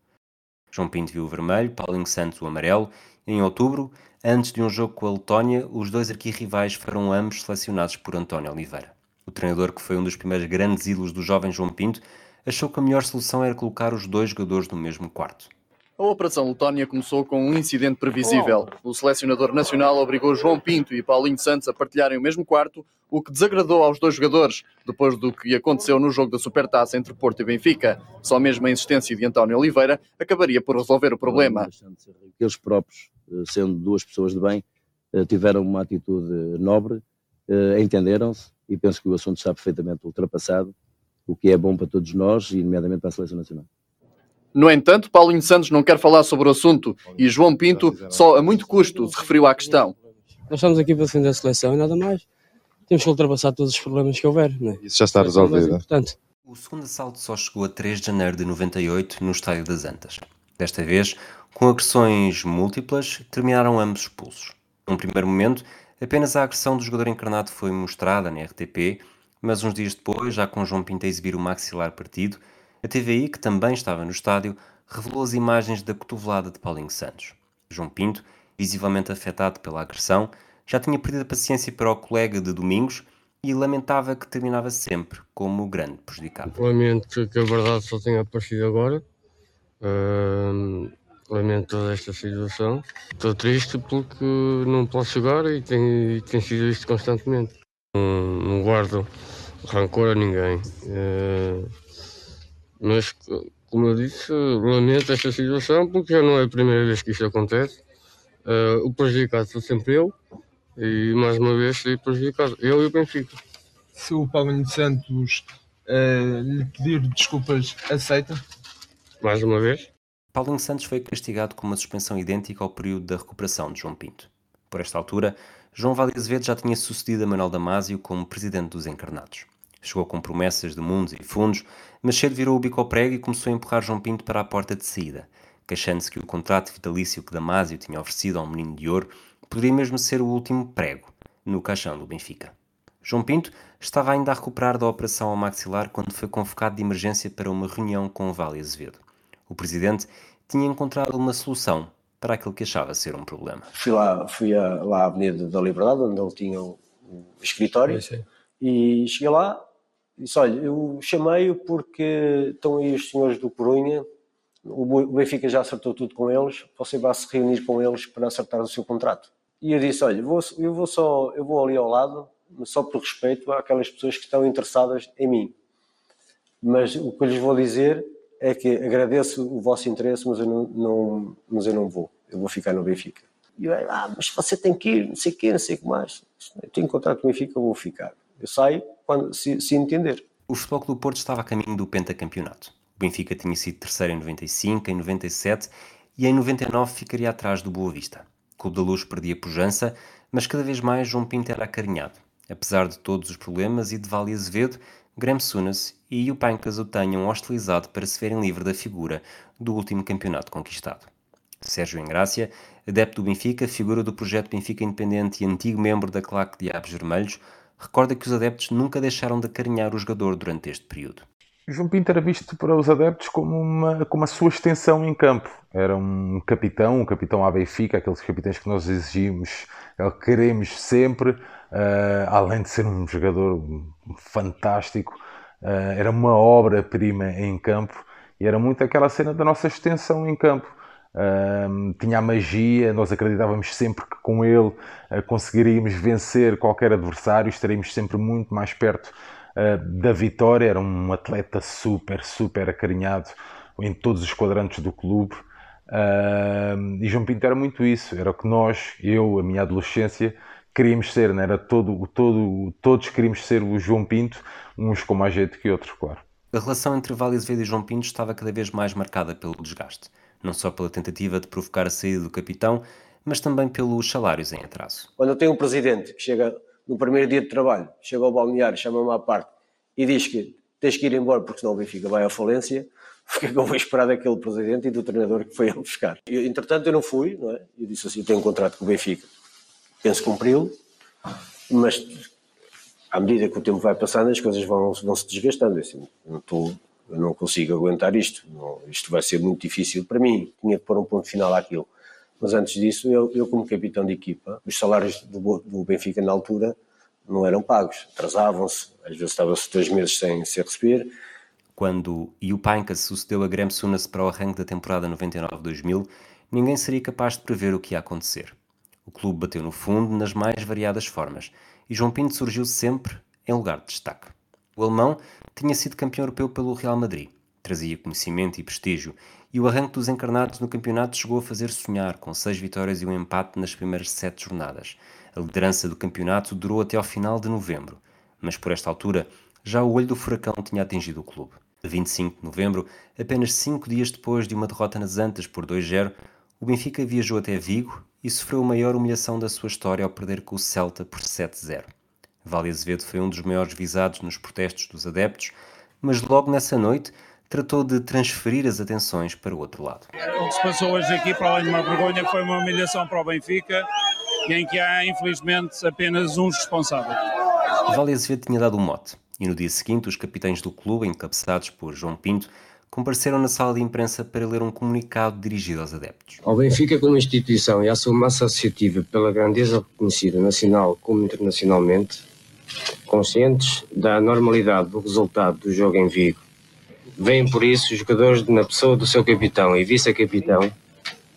João Pinto viu o vermelho, Paulinho Santos o amarelo. Em outubro, antes de um jogo com a Letónia, os dois arquirrivais foram ambos selecionados por António Oliveira. O treinador, que foi um dos primeiros grandes ídolos do jovem João Pinto, achou que a melhor solução era colocar os dois jogadores no mesmo quarto. A Operação Letónia começou com um incidente previsível. O selecionador nacional obrigou João Pinto e Paulinho Santos a partilharem o mesmo quarto, o que desagradou aos dois jogadores, depois do que aconteceu no jogo da Supertaça entre Porto e Benfica. Só mesmo a insistência de António Oliveira acabaria por resolver o problema. Eles próprios, eh, sendo duas pessoas de bem, eh, tiveram uma atitude nobre, eh, entenderam-se e penso que o assunto está perfeitamente ultrapassado, o que é bom para todos nós e, nomeadamente, para a Seleção Nacional. No entanto, Paulinho Santos não quer falar sobre o assunto e João Pinto só a muito custo se referiu à questão. Nós estamos aqui para defender a seleção e nada mais. Temos que ultrapassar todos os problemas que houver. Não é? Isso já está resolvido. O segundo assalto só chegou a 3 de janeiro de 98 no Estádio das Antas. Desta vez, com agressões múltiplas, terminaram ambos expulsos. Num primeiro momento, apenas a agressão do jogador encarnado foi mostrada na RTP, mas uns dias depois, já com João Pinto a exibir o maxilar partido, a TVI, que também estava no estádio, revelou as imagens da cotovelada de Paulinho Santos. João Pinto, visivelmente afetado pela agressão, já tinha perdido a paciência para o colega de Domingos e lamentava que terminava sempre como o grande prejudicado. Lamento que a verdade só tenha aparecido agora. Uh, lamento toda esta situação. Estou triste porque não posso jogar e tem, tem sido isto constantemente. Não, não guardo rancor a ninguém. Uh, mas, como eu disse, lamento esta situação porque já não é a primeira vez que isto acontece. Uh, o prejudicado sou sempre eu e mais uma vez fui prejudicado, eu e o Benfica. Se o Paulinho Santos uh, lhe pedir desculpas, aceita? Mais uma vez? Paulinho Santos foi castigado com uma suspensão idêntica ao período da recuperação de João Pinto. Por esta altura, João Vale Azevedo já tinha sucedido a Manuel Damásio como presidente dos encarnados. Chegou com promessas de mundos e fundos, mas cedo virou o bico ao prego e começou a empurrar João Pinto para a porta de saída, queixando-se que o contrato vitalício que Damásio tinha oferecido ao menino de ouro poderia mesmo ser o último prego no caixão do Benfica. João Pinto estava ainda a recuperar da operação ao maxilar quando foi convocado de emergência para uma reunião com o Vale Azevedo. O presidente tinha encontrado uma solução para aquilo que achava ser um problema. Fui lá, fui a, lá à Avenida da Liberdade, onde ele tinha o, o escritório, e cheguei lá, Disse: Olha, eu chamei-o porque estão aí os senhores do Corunha, o Benfica já acertou tudo com eles, você vai se reunir com eles para acertar o seu contrato. E eu disse: Olha, eu vou, eu vou só, eu vou ali ao lado, só por respeito àquelas pessoas que estão interessadas em mim. Mas o que eu lhes vou dizer é que agradeço o vosso interesse, mas eu não, não, mas eu não vou. Eu vou ficar no Benfica. E eu, ah, mas você tem que ir, não sei o quê, não sei o que mais. Eu tenho contrato com o Benfica, vou ficar. Eu saio quando, se, se entender. O Futebol Clube Porto estava a caminho do pentacampeonato. O Benfica tinha sido terceiro em 95, em 97 e em 99 ficaria atrás do Boa Vista. O Clube da Luz perdia pujança, mas cada vez mais João Pinto era acarinhado. Apesar de todos os problemas e de Vale Azevedo, Graham Sunas e Jupancas o tenham hostilizado para se verem livre da figura do último campeonato conquistado. Sérgio Engrácia, adepto do Benfica, figura do projeto Benfica Independente e antigo membro da claque Diabos Vermelhos, recorda que os adeptos nunca deixaram de acarinhar o jogador durante este período. João Pinto era visto para os adeptos como uma, como a sua extensão em campo. Era um capitão, um capitão à Benfica, aqueles capitães que nós exigimos, que queremos sempre, uh, além de ser um jogador fantástico, uh, era uma obra-prima em campo e era muito aquela cena da nossa extensão em campo. Uh, tinha a magia, nós acreditávamos sempre que com ele uh, conseguiríamos vencer qualquer adversário, estaríamos sempre muito mais perto uh, da vitória. Era um atleta super, super acarinhado em todos os quadrantes do clube. e João Pinto era muito isso, era o que nós, eu, a minha adolescência, queríamos ser, não era todo, todo, todos queríamos ser o João Pinto, uns com mais jeito que outros, claro. A relação entre Vale Azevedo e João Pinto estava cada vez mais marcada pelo desgaste não só pela tentativa de provocar a saída do capitão, mas também pelos salários em atraso. Quando eu tenho um presidente que chega no primeiro dia de trabalho, chega ao balneário, chama-me à parte e diz que tens que ir embora porque senão o Benfica vai à falência, *laughs* o que é que eu vou esperar daquele presidente e do treinador que foi ele buscar? Eu, entretanto, eu não fui, não é? Eu disse assim: tenho um contrato com o Benfica, penso cumpri-lo, mas à medida que o tempo vai passando, as coisas vão, vão se desgastando. Assim, não estou eu não consigo aguentar isto, não, isto vai ser muito difícil para mim, tinha que pôr um ponto final àquilo. Mas antes disso, eu, eu como capitão de equipa, os salários do, do Benfica na altura não eram pagos, atrasavam-se, às vezes estava-se dois meses sem, sem receber. Quando Jupanka sucedeu a Graham Sunas para o arranque da temporada 99-2000, ninguém seria capaz de prever o que ia acontecer. O clube bateu no fundo nas mais variadas formas e João Pinto surgiu sempre em lugar de destaque. O alemão tinha sido campeão europeu pelo Real Madrid, trazia conhecimento e prestígio, e o arranque dos encarnados no campeonato chegou a fazer sonhar, com seis vitórias e um empate nas primeiras sete jornadas. A liderança do campeonato durou até ao final de novembro, mas por esta altura já o olho do furacão tinha atingido o clube. A 25 de novembro, apenas cinco dias depois de uma derrota nas Antas por 2-0, o Benfica viajou até Vigo e sofreu a maior humilhação da sua história ao perder com o Celta por 7-0. Vale Azevedo foi um dos maiores visados nos protestos dos adeptos, mas logo nessa noite tratou de transferir as atenções para o outro lado. O que se passou hoje aqui, para além de uma vergonha, foi uma humilhação para o Benfica, em que há, infelizmente, apenas um responsável. Vale Azevedo tinha dado o um mote, e no dia seguinte os capitães do clube, encabeçados por João Pinto, compareceram na sala de imprensa para ler um comunicado dirigido aos adeptos. Ao Benfica como instituição e à sua massa associativa pela grandeza reconhecida nacional como internacionalmente, conscientes da normalidade do resultado do jogo em Vigo. Vêm por isso os jogadores, na pessoa do seu capitão e vice-capitão,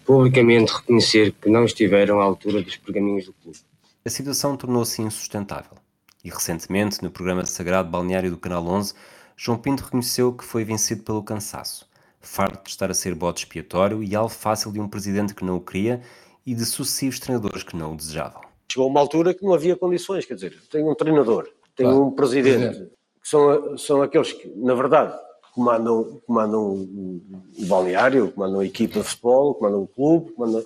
publicamente reconhecer que não estiveram à altura dos pergaminhos do clube. A situação tornou-se insustentável. E recentemente, no programa Sagrado Balneário do Canal 11, João Pinto reconheceu que foi vencido pelo cansaço, farto de estar a ser bote expiatório e alvo fácil de um presidente que não o queria e de sucessivos treinadores que não o desejavam. Chegou uma altura que não havia condições, quer dizer, tem um treinador, tem um presidente, que são, são aqueles que, na verdade, comandam, comandam o, balneário, comandam a equipa de futebol, comandam o clube, comandam...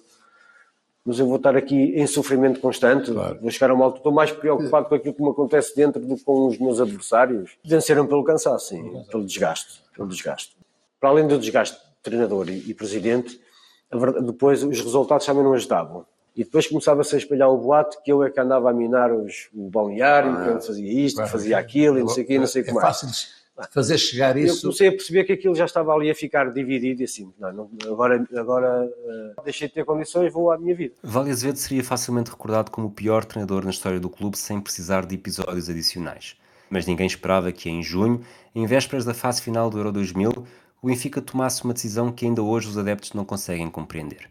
mas eu vou estar aqui em sofrimento constante, claro. vou chegar a uma altura, estou mais preocupado com aquilo que me acontece dentro do que com os meus adversários. Venceram pelo cansaço, sim, pelo desgaste, pelo desgaste. Para além do desgaste treinador e, e presidente, verdade, depois os resultados também não ajudavam. E depois começava-se a espalhar o boato que eu é que andava a minar os, o balneário, ah, que eu fazia isto, claro, fazia aquilo, e não sei o quê, não sei o que é mais. fácil fazer chegar isso. Eu comecei a perceber que aquilo já estava ali a ficar dividido e assim, não, não, agora, agora uh, deixei de ter condições, vou à minha vida. Vale Azevedo seria facilmente recordado como o pior treinador na história do clube sem precisar de episódios adicionais. Mas ninguém esperava que em junho, em vésperas da fase final do Euro 2000, o Benfica tomasse uma decisão que ainda hoje os adeptos não conseguem compreender.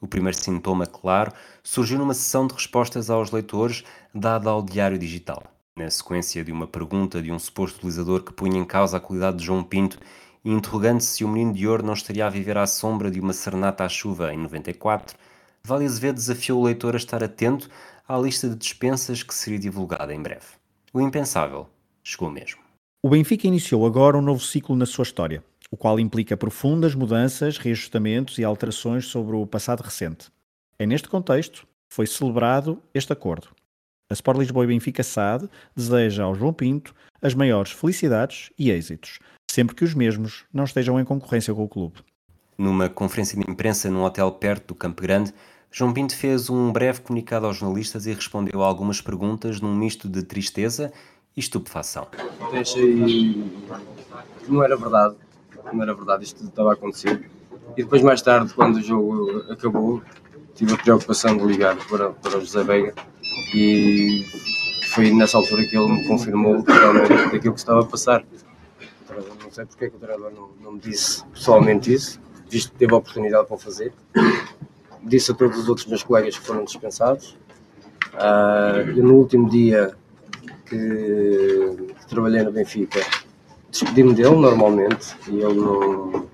O primeiro sintoma, claro, surgiu numa sessão de respostas aos leitores dada ao Diário Digital. Na sequência de uma pergunta de um suposto utilizador que punha em causa a qualidade de João Pinto e interrogando-se se o Menino de Ouro não estaria a viver à sombra de uma serenata à chuva em 94, Vale Azevedo desafiou o leitor a estar atento à lista de dispensas que seria divulgada em breve. O impensável chegou mesmo. O Benfica iniciou agora um novo ciclo na sua história, o qual implica profundas mudanças, reajustamentos e alterações sobre o passado recente. É neste contexto que foi celebrado este acordo. A Sport Lisboa e Benfica SAD deseja ao João Pinto as maiores felicidades e êxitos, sempre que os mesmos não estejam em concorrência com o clube. Numa conferência de imprensa num hotel perto do Campo Grande, João Pinto fez um breve comunicado aos jornalistas e respondeu a algumas perguntas num misto de tristeza e estupefação. Achei que não era verdade, não era verdade isto estava a acontecer. E depois, mais tarde, quando o jogo acabou, tive a preocupação de ligar para, para o José Veiga e foi nessa altura que ele me confirmou realmente daquilo que estava a passar. Não sei porque é que o treinador não, não me disse pessoalmente isso, visto que teve a oportunidade para o fazer. Disse a todos os outros meus colegas que foram dispensados. Uh, no último dia que, que trabalhei no Benfica, despedi-me dele normalmente e ele não,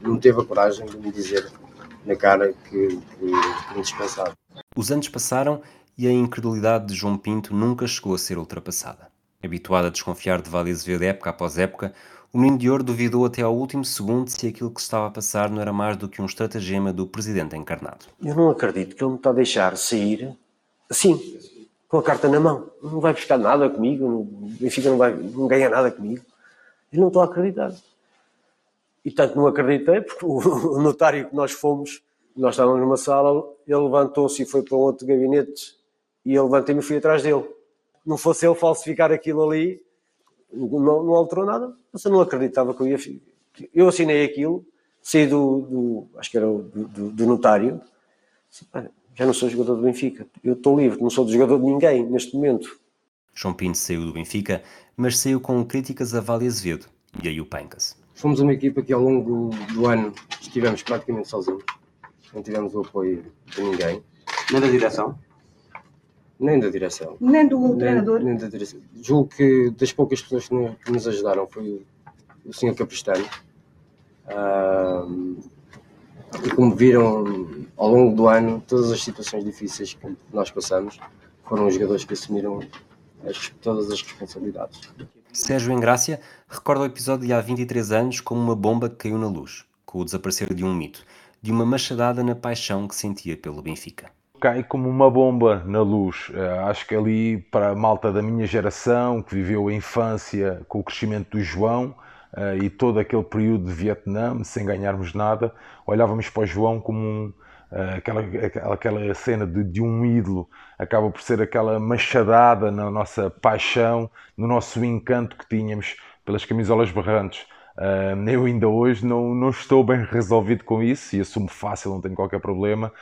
não teve a coragem de me dizer na cara que, que, que me dispensava. Os anos passaram e a incredulidade de João Pinto nunca chegou a ser ultrapassada. Habituado a desconfiar de Vale Azevedo época após época, o menino de ouro duvidou até ao último segundo se aquilo que se estava a passar não era mais do que um estratagema do presidente encarnado. Eu não acredito que ele me está a deixar sair assim, com a carta na mão. Não vai buscar nada comigo, o Benfica não, vai, não ganha nada comigo. Eu não estou a acreditar. E tanto não acreditei, porque *laughs* o notário que nós fomos, nós estávamos numa sala, ele levantou-se e foi para um outro gabinete e eu levantei-me e fui atrás dele. Não fosse ele falsificar aquilo ali, não, não alterou nada, eu não acreditava que eu ia. Eu assinei aquilo, saí do, do acho que era do, do, do notário, já não sou jogador do Benfica, eu estou livre, não sou jogador de ninguém neste momento. João Pinto saiu do Benfica, mas saiu com críticas a Vale Azevedo e a Pancas. Fomos uma equipa que ao longo do ano estivemos praticamente sozinhos, não tivemos o apoio de ninguém. Nem da direção? Nem da direção. Nem do nem, treinador? Nem da direção. Julgo que das poucas pessoas que nos ajudaram foi o Sr. Capristano. Uh, e como viram ao longo do ano, todas as situações difíceis que nós passamos foram os jogadores que assumiram as, todas as responsabilidades. Sérgio Engrácia recorda o episódio de há 23 anos como uma bomba que caiu na luz, com o desaparecer de um mito, de uma machadada na paixão que sentia pelo Benfica cai como uma bomba na luz. Uh, acho que ali, para a malta da minha geração, que viveu a infância com o crescimento do João uh, e todo aquele período de Vietnã, sem ganharmos nada, olhávamos para o João como um, aquela, aquela cena de, de, um ídolo, acaba por ser aquela machadada na nossa paixão, no nosso encanto que tínhamos pelas camisolas berrantes. eu ainda hoje não, não estou bem resolvido com isso e assumo fácil, não tenho qualquer problema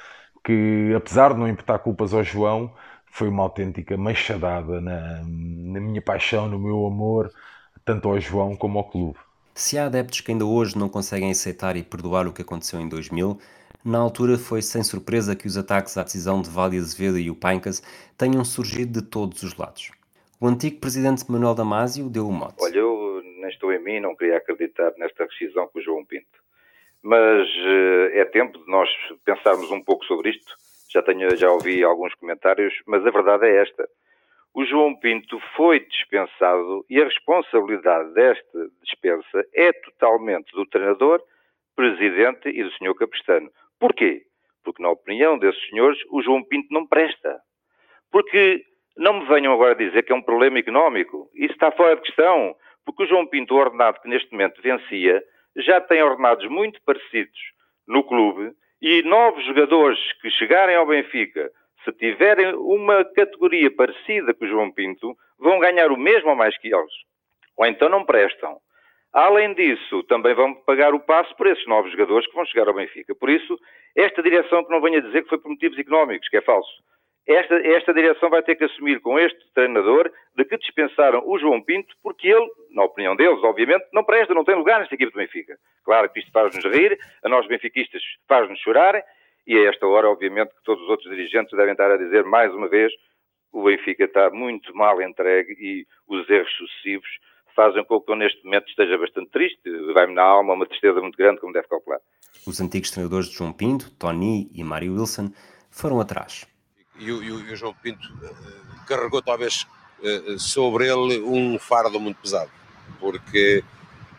que, apesar de não imputar culpas ao João, foi uma autêntica machadada na, na minha paixão, no meu amor, tanto ao João como ao clube. Se há adeptos que ainda hoje não conseguem aceitar e perdoar o que aconteceu em 2000, na altura foi sem surpresa que os ataques à decisão de Vale Azevedo e o Paincas tenham surgido de todos os lados. O antigo presidente Manuel Damasio deu o mote. Olha, eu nem estou em mim, não queria acreditar nesta rescisão com o João Pinto mas eh, é tempo de nós pensarmos um pouco sobre isto. Já, tenho, já ouvi alguns comentários, mas a verdade é esta. O João Pinto foi dispensado e a responsabilidade desta dispensa é totalmente do treinador, presidente e do senhor Caprestano. Porquê? Porque, na opinião desses senhores, o João Pinto não presta. Porque não me venham agora dizer que é um problema económico. Isso está fora de questão. Porque o João Pinto, o ordenado que neste momento vencia, já tem ordenados muito parecidos no clube e novos jogadores que chegarem ao Benfica, se tiverem uma categoria parecida com o João Pinto, vão ganhar o mesmo ou mais que eles. Ou então não prestam. Além disso, também vão pagar o passo por esses novos jogadores que vão chegar ao Benfica. Por isso, esta direção que não venha dizer que foi por motivos económicos, que é falso. Esta, esta direção vai ter que assumir com este treinador de que dispensaram o João Pinto porque ele, na opinião deles, obviamente, não presta, não tem lugar nesta equipe do Benfica. Claro que isto faz-nos rir, a nós benfiquistas faz-nos chorar e a esta hora, obviamente, que todos os outros dirigentes devem estar a dizer mais uma vez o Benfica está muito mal entregue e os erros sucessivos fazem com que eu neste momento esteja bastante triste. Vai-me na alma uma tristeza muito grande, como deve calcular. Os antigos treinadores de João Pinto, Tony e Mário Wilson foram atrás. E o, e o, e o João Pinto uh, carregou talvez uh, sobre ele um fardo muito pesado, porque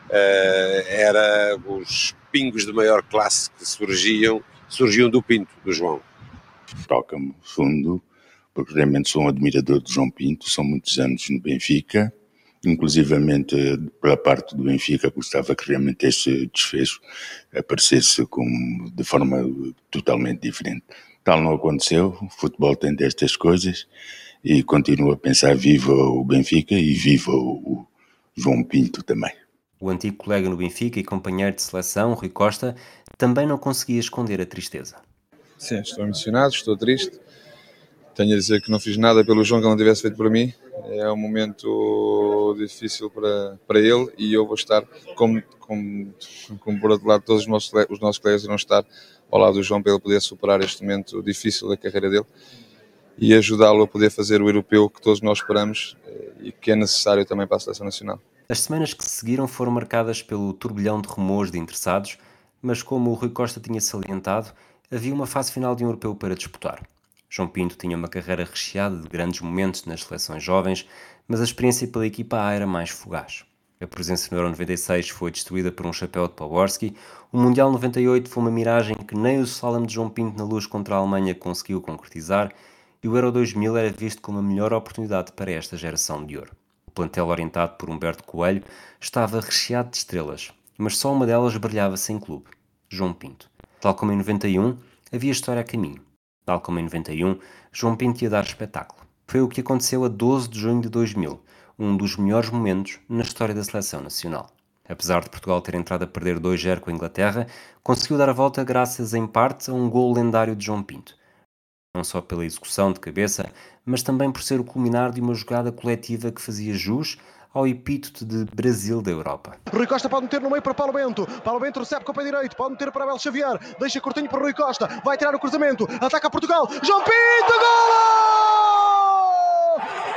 uh, era os pingos de maior classe que surgiam, surgiam do Pinto, do João. Toca-me fundo, porque realmente sou um admirador de João Pinto, são muitos anos no Benfica, inclusivamente pela parte do Benfica gostava que realmente este desfecho aparecesse com, de forma totalmente diferente. Tal não aconteceu, o futebol tem destas coisas e continuo a pensar viva o Benfica e viva o, o João Pinto também. O antigo colega no Benfica e companheiro de seleção, Rui Costa, também não conseguia esconder a tristeza. Sim, estou emocionado, estou triste. Tenho a dizer que não fiz nada pelo João que não tivesse feito por mim. É um momento difícil para, para ele e eu vou estar, como, como, como por outro lado, todos os nossos, os nossos colegas irão estar ao lado do João para ele poder superar este momento difícil da carreira dele e ajudá-lo a poder fazer o europeu que todos nós esperamos eh, e que é necessário também para a seleção nacional. As semanas que seguiram foram marcadas pelo turbilhão de rumores de interessados, mas como o Rui Costa tinha salientado, havia uma fase final de um europeu para disputar. João Pinto tinha uma carreira recheada de grandes momentos nas seleções jovens, mas a experiência pela equipa A era mais fugaz. A presença no Euro 96 foi destruída por um chapéu de Poborski, o Mundial 98 foi uma miragem que nem o slalom de João Pinto na luz contra a Alemanha conseguiu concretizar, e o Euro 2000 era visto como a melhor oportunidade para esta geração de ouro plantel orientado por Humberto Coelho estava recheado de estrelas, mas só uma delas brilhava sem clube, João Pinto. Tal como em 91, havia história a caminho. Tal como em 91, João Pinto ia dar espetáculo. Foi o que aconteceu a 12 de junho de 2000, um dos melhores momentos na história da seleção nacional. Apesar de Portugal ter entrado a perder 2-0 com a Inglaterra, conseguiu dar a volta graças em parte a um gol lendário de João Pinto não só pela execução de cabeça, mas também por ser o culminar de uma jogada coletiva que fazia jus ao epíteto de Brasil da Europa. Rui Costa pode meter no meio para Paulo Bento. Paulo Bento recebe com o pé direito, pode meter para Abel Xavier. Deixa curtinho para Rui Costa. Vai tirar o cruzamento. Ataca Portugal. João Pinto, golo!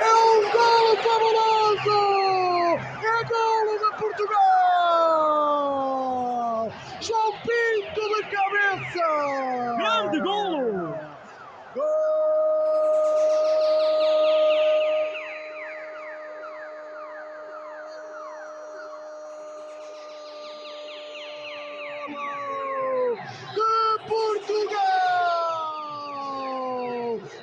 É um golo fabuloso!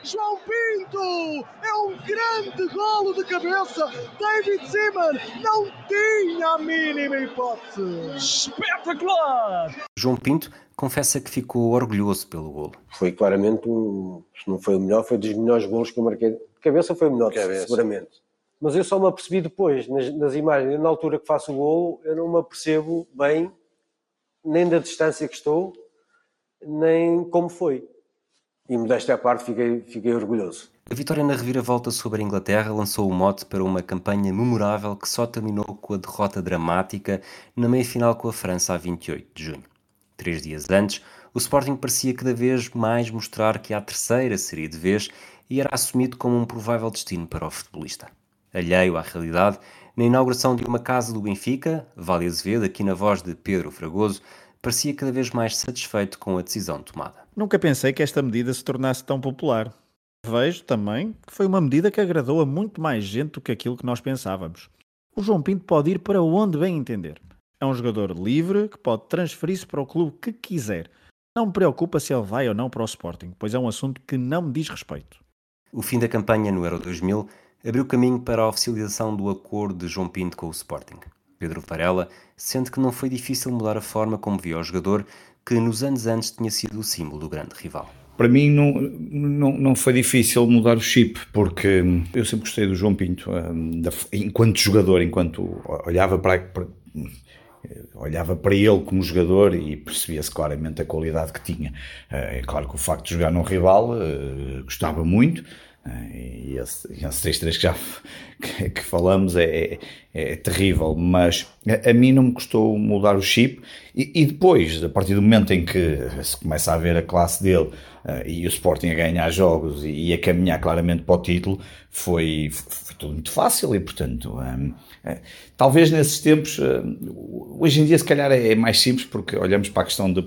João Pinto é um grande golo de cabeça. David Seaman não tinha a mínima hipótese. Espetacular! João Pinto confessa que ficou orgulhoso pelo golo. Foi claramente um, se não foi o melhor, foi dos melhores golos que eu marquei. De cabeça foi o melhor, cabeça. seguramente. Mas eu só me apercebi depois, nas, nas imagens, na altura que faço o golo, eu não me apercebo bem, nem da distância que estou, nem como foi. E modéstia à parte, fiquei, fiquei orgulhoso. A vitória na reviravolta sobre a Inglaterra lançou o mote para uma campanha memorável que só terminou com a derrota dramática na meia-final com a França a 28 de junho. Três dias antes, o Sporting parecia cada vez mais mostrar que a terceira seria de vez e era assumido como um provável destino para o futebolista. Alheio à realidade, na inauguração de uma casa do Benfica, Vale Azevedo, aqui na voz de Pedro Fragoso, parecia cada vez mais satisfeito com a decisão tomada. Nunca pensei que esta medida se tornasse tão popular. Vejo também que foi uma medida que agradou a muito mais gente do que aquilo que nós pensávamos. O João Pinto pode ir para onde bem entender. É um jogador livre que pode transferir-se para o clube que quiser. Não me preocupa se ele vai ou não para o Sporting, pois é um assunto que não me diz respeito. O fim da campanha no Euro 2000 abriu caminho para a oficialização do acordo de João Pinto com o Sporting. Pedro Varela sente que não foi difícil mudar a forma como via o jogador que nos anos antes tinha sido o símbolo do grande rival. Para mim não, não, não foi difícil mudar o chip, porque eu sempre gostei do João Pinto, enquanto jogador, enquanto olhava para, para olhava para ele como jogador e percebia-se claramente a qualidade que tinha. Eh, é claro que o facto de jogar num rival eh, gostava muito, eh, e esse, esse 3-3 que já que, que falamos é, é, é, terrível, mas a, a, mim não me custou mudar o chip. E, e, depois, a partir do momento em que se começa a ver a classe dele uh, e o Sporting a ganhar jogos e, e, a caminhar claramente para o título, foi, foi tudo muito fácil. E portanto, um, uh, talvez nesses tempos, uh, hoje em dia, se calhar é, é mais simples porque olhamos para a questão de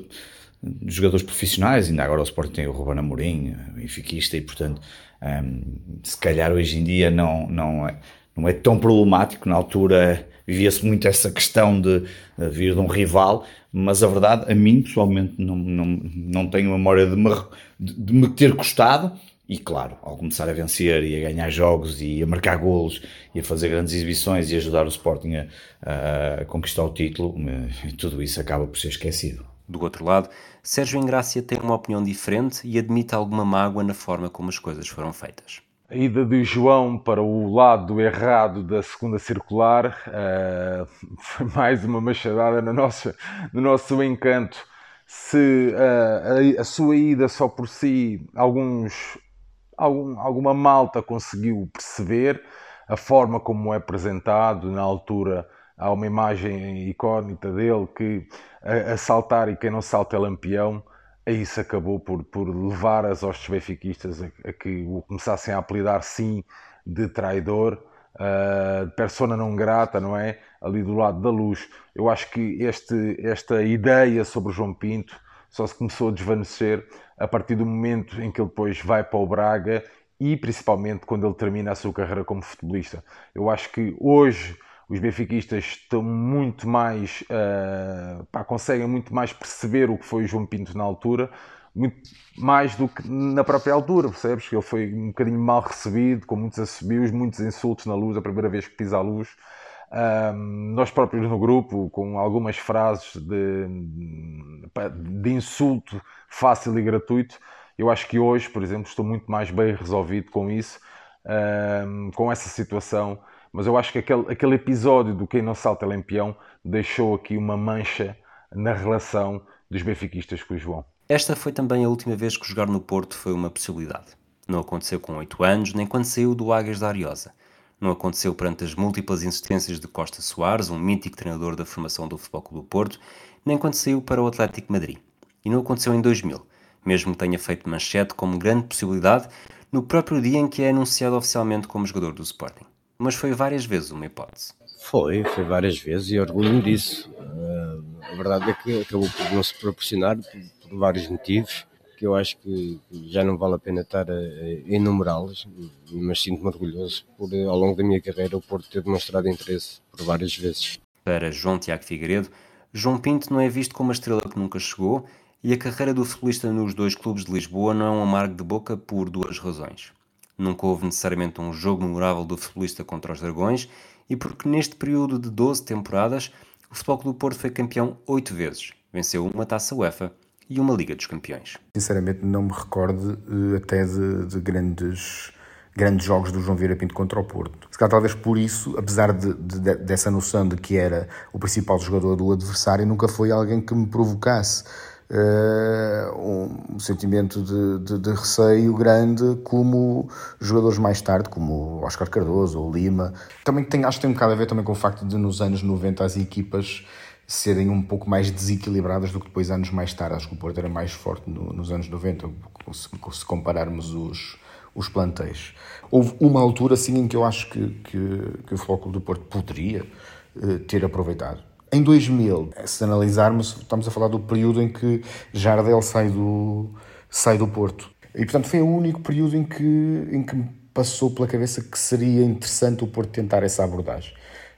de jogadores profissionais, ainda agora o Sporting tem o Ruben Amorim, benfiquista, e portanto, um, se calhar hoje em dia não, não, é, não é tão problemático, na altura vivia-se muito essa questão de, de vir de um rival, mas a verdade, a mim pessoalmente, não, não, não tenho memória de me, de me ter custado, e claro, ao começar a vencer e a ganhar jogos e a marcar golos e a fazer grandes exibições e ajudar o Sporting a, a conquistar o título, eh, tudo isso acaba por ser esquecido. Do outro lado, Sérgio Engrácia tem uma opinião diferente e admite alguma mágoa na forma como as coisas foram feitas. A ida de João para o lado errado da segunda circular uh, *laughs* foi mais uma machadada no nosso, no nosso encanto. Se uh, a, a, sua ida só por si, alguns algum, alguma malta conseguiu perceber a forma como é apresentado. Na altura há uma imagem icónica dele que a, a saltar e quem não salta é lampião. Aí isso acabou por, por levar as hostes benfiquistas a, a que o começassem a apelidar sim de traidor, uh, de persona não grata, não é? Ali do lado da luz. Eu acho que este, esta ideia sobre João Pinto só se começou a desvanecer a partir do momento em que ele depois vai para o Braga e principalmente quando ele termina a sua carreira como futebolista. Eu acho que hoje os benfiquistas estão muito mais uh, pá, conseguem muito mais perceber o que foi o João Pinto na altura muito mais do que na própria altura, percebes? Que ele foi um bocadinho mal recebido, com muitos assobios, muitos insultos na luz, a primeira vez que pisa a luz. Nós próprios no grupo, com algumas frases de, de insulto fácil e gratuito, eu acho que hoje, por exemplo, estou muito mais bem resolvido com isso, com essa situação. Mas eu acho que aquele, aquele episódio do Quem Não Salta é Lampião deixou aqui uma mancha na relação dos benfiquistas com o João. Esta foi também a última vez que jogar no Porto foi uma possibilidade. Não aconteceu com 8 anos, nem quando saiu do Águias da Ariosa. Não aconteceu perante as múltiplas insistências de Costa Soares, um mítico treinador da formação do Futebol Clube do Porto, nem quando saiu para o Atlético Madrid. E não aconteceu em 2000, mesmo que tenha feito manchete como grande possibilidade no próprio dia em que é anunciado oficialmente como jogador do Sporting. Mas foi várias vezes uma hipótese. Foi, foi várias vezes e orgulho-me disso. Uh, a verdade é que acabou por não se proporcionar por, por vários motivos que eu acho que já não vale a pena estar a, enumerá-los, mas sinto-me orgulhoso por, ao longo da minha carreira, o Porto ter demonstrado interesse por várias vezes. Para João Tiago Figueiredo, João Pinto não é visto como uma estrela que nunca chegou e a carreira do futebolista nos dois clubes de Lisboa não é um amargo de boca por duas razões. Nunca houve necessariamente um jogo memorável do futebolista contra os Dragões e porque neste período de 12 temporadas o Futebol Clube do Porto foi campeão oito vezes, venceu uma taça UEFA e uma Liga dos Campeões. Sinceramente, não me recordo uh, até de, de, grandes, grandes jogos do João Vieira Pinto contra o Porto. Se calhar, talvez por isso, apesar de, de, dessa noção de que era o principal jogador do adversário, nunca foi alguém que me provocasse. Uh, um sentimento de, de, de, receio grande como jogadores mais tarde, como Oscar Cardoso ou Lima. Também tem, acho que tem um bocado a ver também com o facto de nos anos 90 as equipas serem um pouco mais desequilibradas do que depois anos mais tarde. Acho que o Porto era mais forte no, nos anos 90, se, se compararmos os, os plantéis. Houve uma altura assim em que eu acho que, que, que o Flóculo do Porto poderia uh, ter aproveitado. Em 2000, se analisarmos, estamos a falar do período em que Jardel sai do, sai do Porto. E, portanto, foi o único período em que, em que me passou pela cabeça que seria interessante o Porto tentar essa abordagem.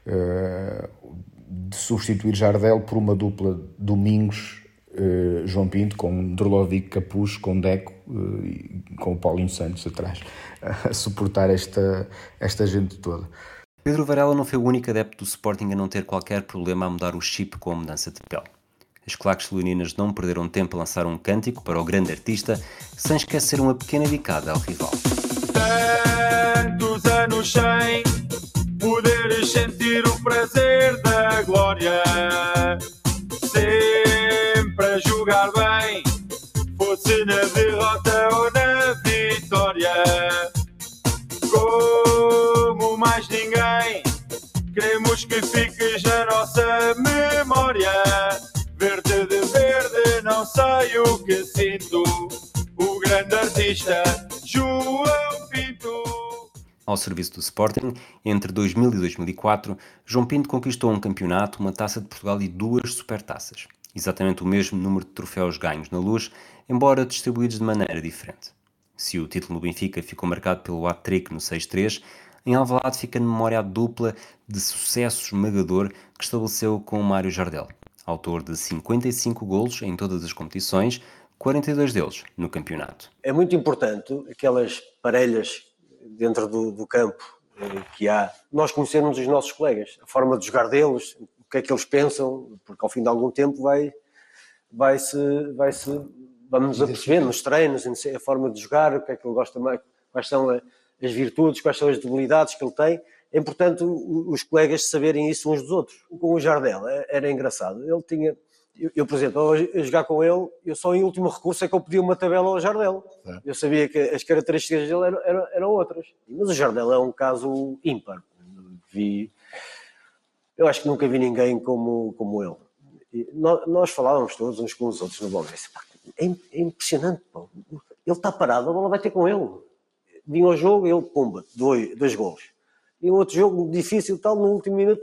Uh, de substituir Jardel por uma dupla Domingos uh, João Pinto com Drolovic Capuz com Deco uh, e com o Paulinho Santos atrás *laughs* a suportar esta, esta gente toda. Pedro Varela não foi o único adepto do Sporting a não ter qualquer problema a mudar o chip com a mudança de pele. As claques leoninas não perderam tempo a lançar um cântico para o grande artista, sem esquecer uma pequena dicada ao rival. Tantos anos sem poderes sentir o prazer da glória. Sempre a jogar bem, fosse na derrota ou na vitória. Como mais ninguém, queremos que fiques na nossa memória. Verde de verde, não sei o que sinto. O grande artista João Pinto. Ao serviço do Sporting, entre 2000 e 2004, João Pinto conquistou um campeonato, uma taça de Portugal e duas supertaças. exatamente o mesmo número de troféus ganhos na luz, embora distribuídos de maneira diferente. Se o título no Benfica ficou marcado pelo hat-trick no 6-3, em Alvalade fica na memória a dupla de sucesso esmagador que estabeleceu com o Mário Jardel, autor de 55 golos em todas as competições, 42 deles no campeonato. É muito importante aquelas parelhas dentro do, do campo eh, que há, nós conhecermos os nossos colegas, a forma de jogar deles, o que é que eles pensam, porque ao fim de algum tempo vai, vai -se, vai -se, vamos a perceber nos treinos, a forma de jogar, o que é que ele gosta mais, quais são as virtudes, quais são as debilidades que ele tem. É importante os colegas saberem isso uns dos outros. Com o Jardel é, era engraçado. Ele tinha, eu, por exemplo, ao jogar com ele, eu só em último recurso é que eu pedia uma tabela ao Jardel. É. Eu sabia que as características dele eram, eram, eram, outras. Mas o Jardel é um caso ímpar. Vi, eu acho que nunca vi ninguém como, como ele. Nós, nós, falávamos todos uns com os outros no bola. É, é impressionante. Pô. Ele está parado, a bola vai ter com ele. Vinha ao jogo, ele, pumba, dois, dois golos. E um outro jogo difícil, tal, no último minuto,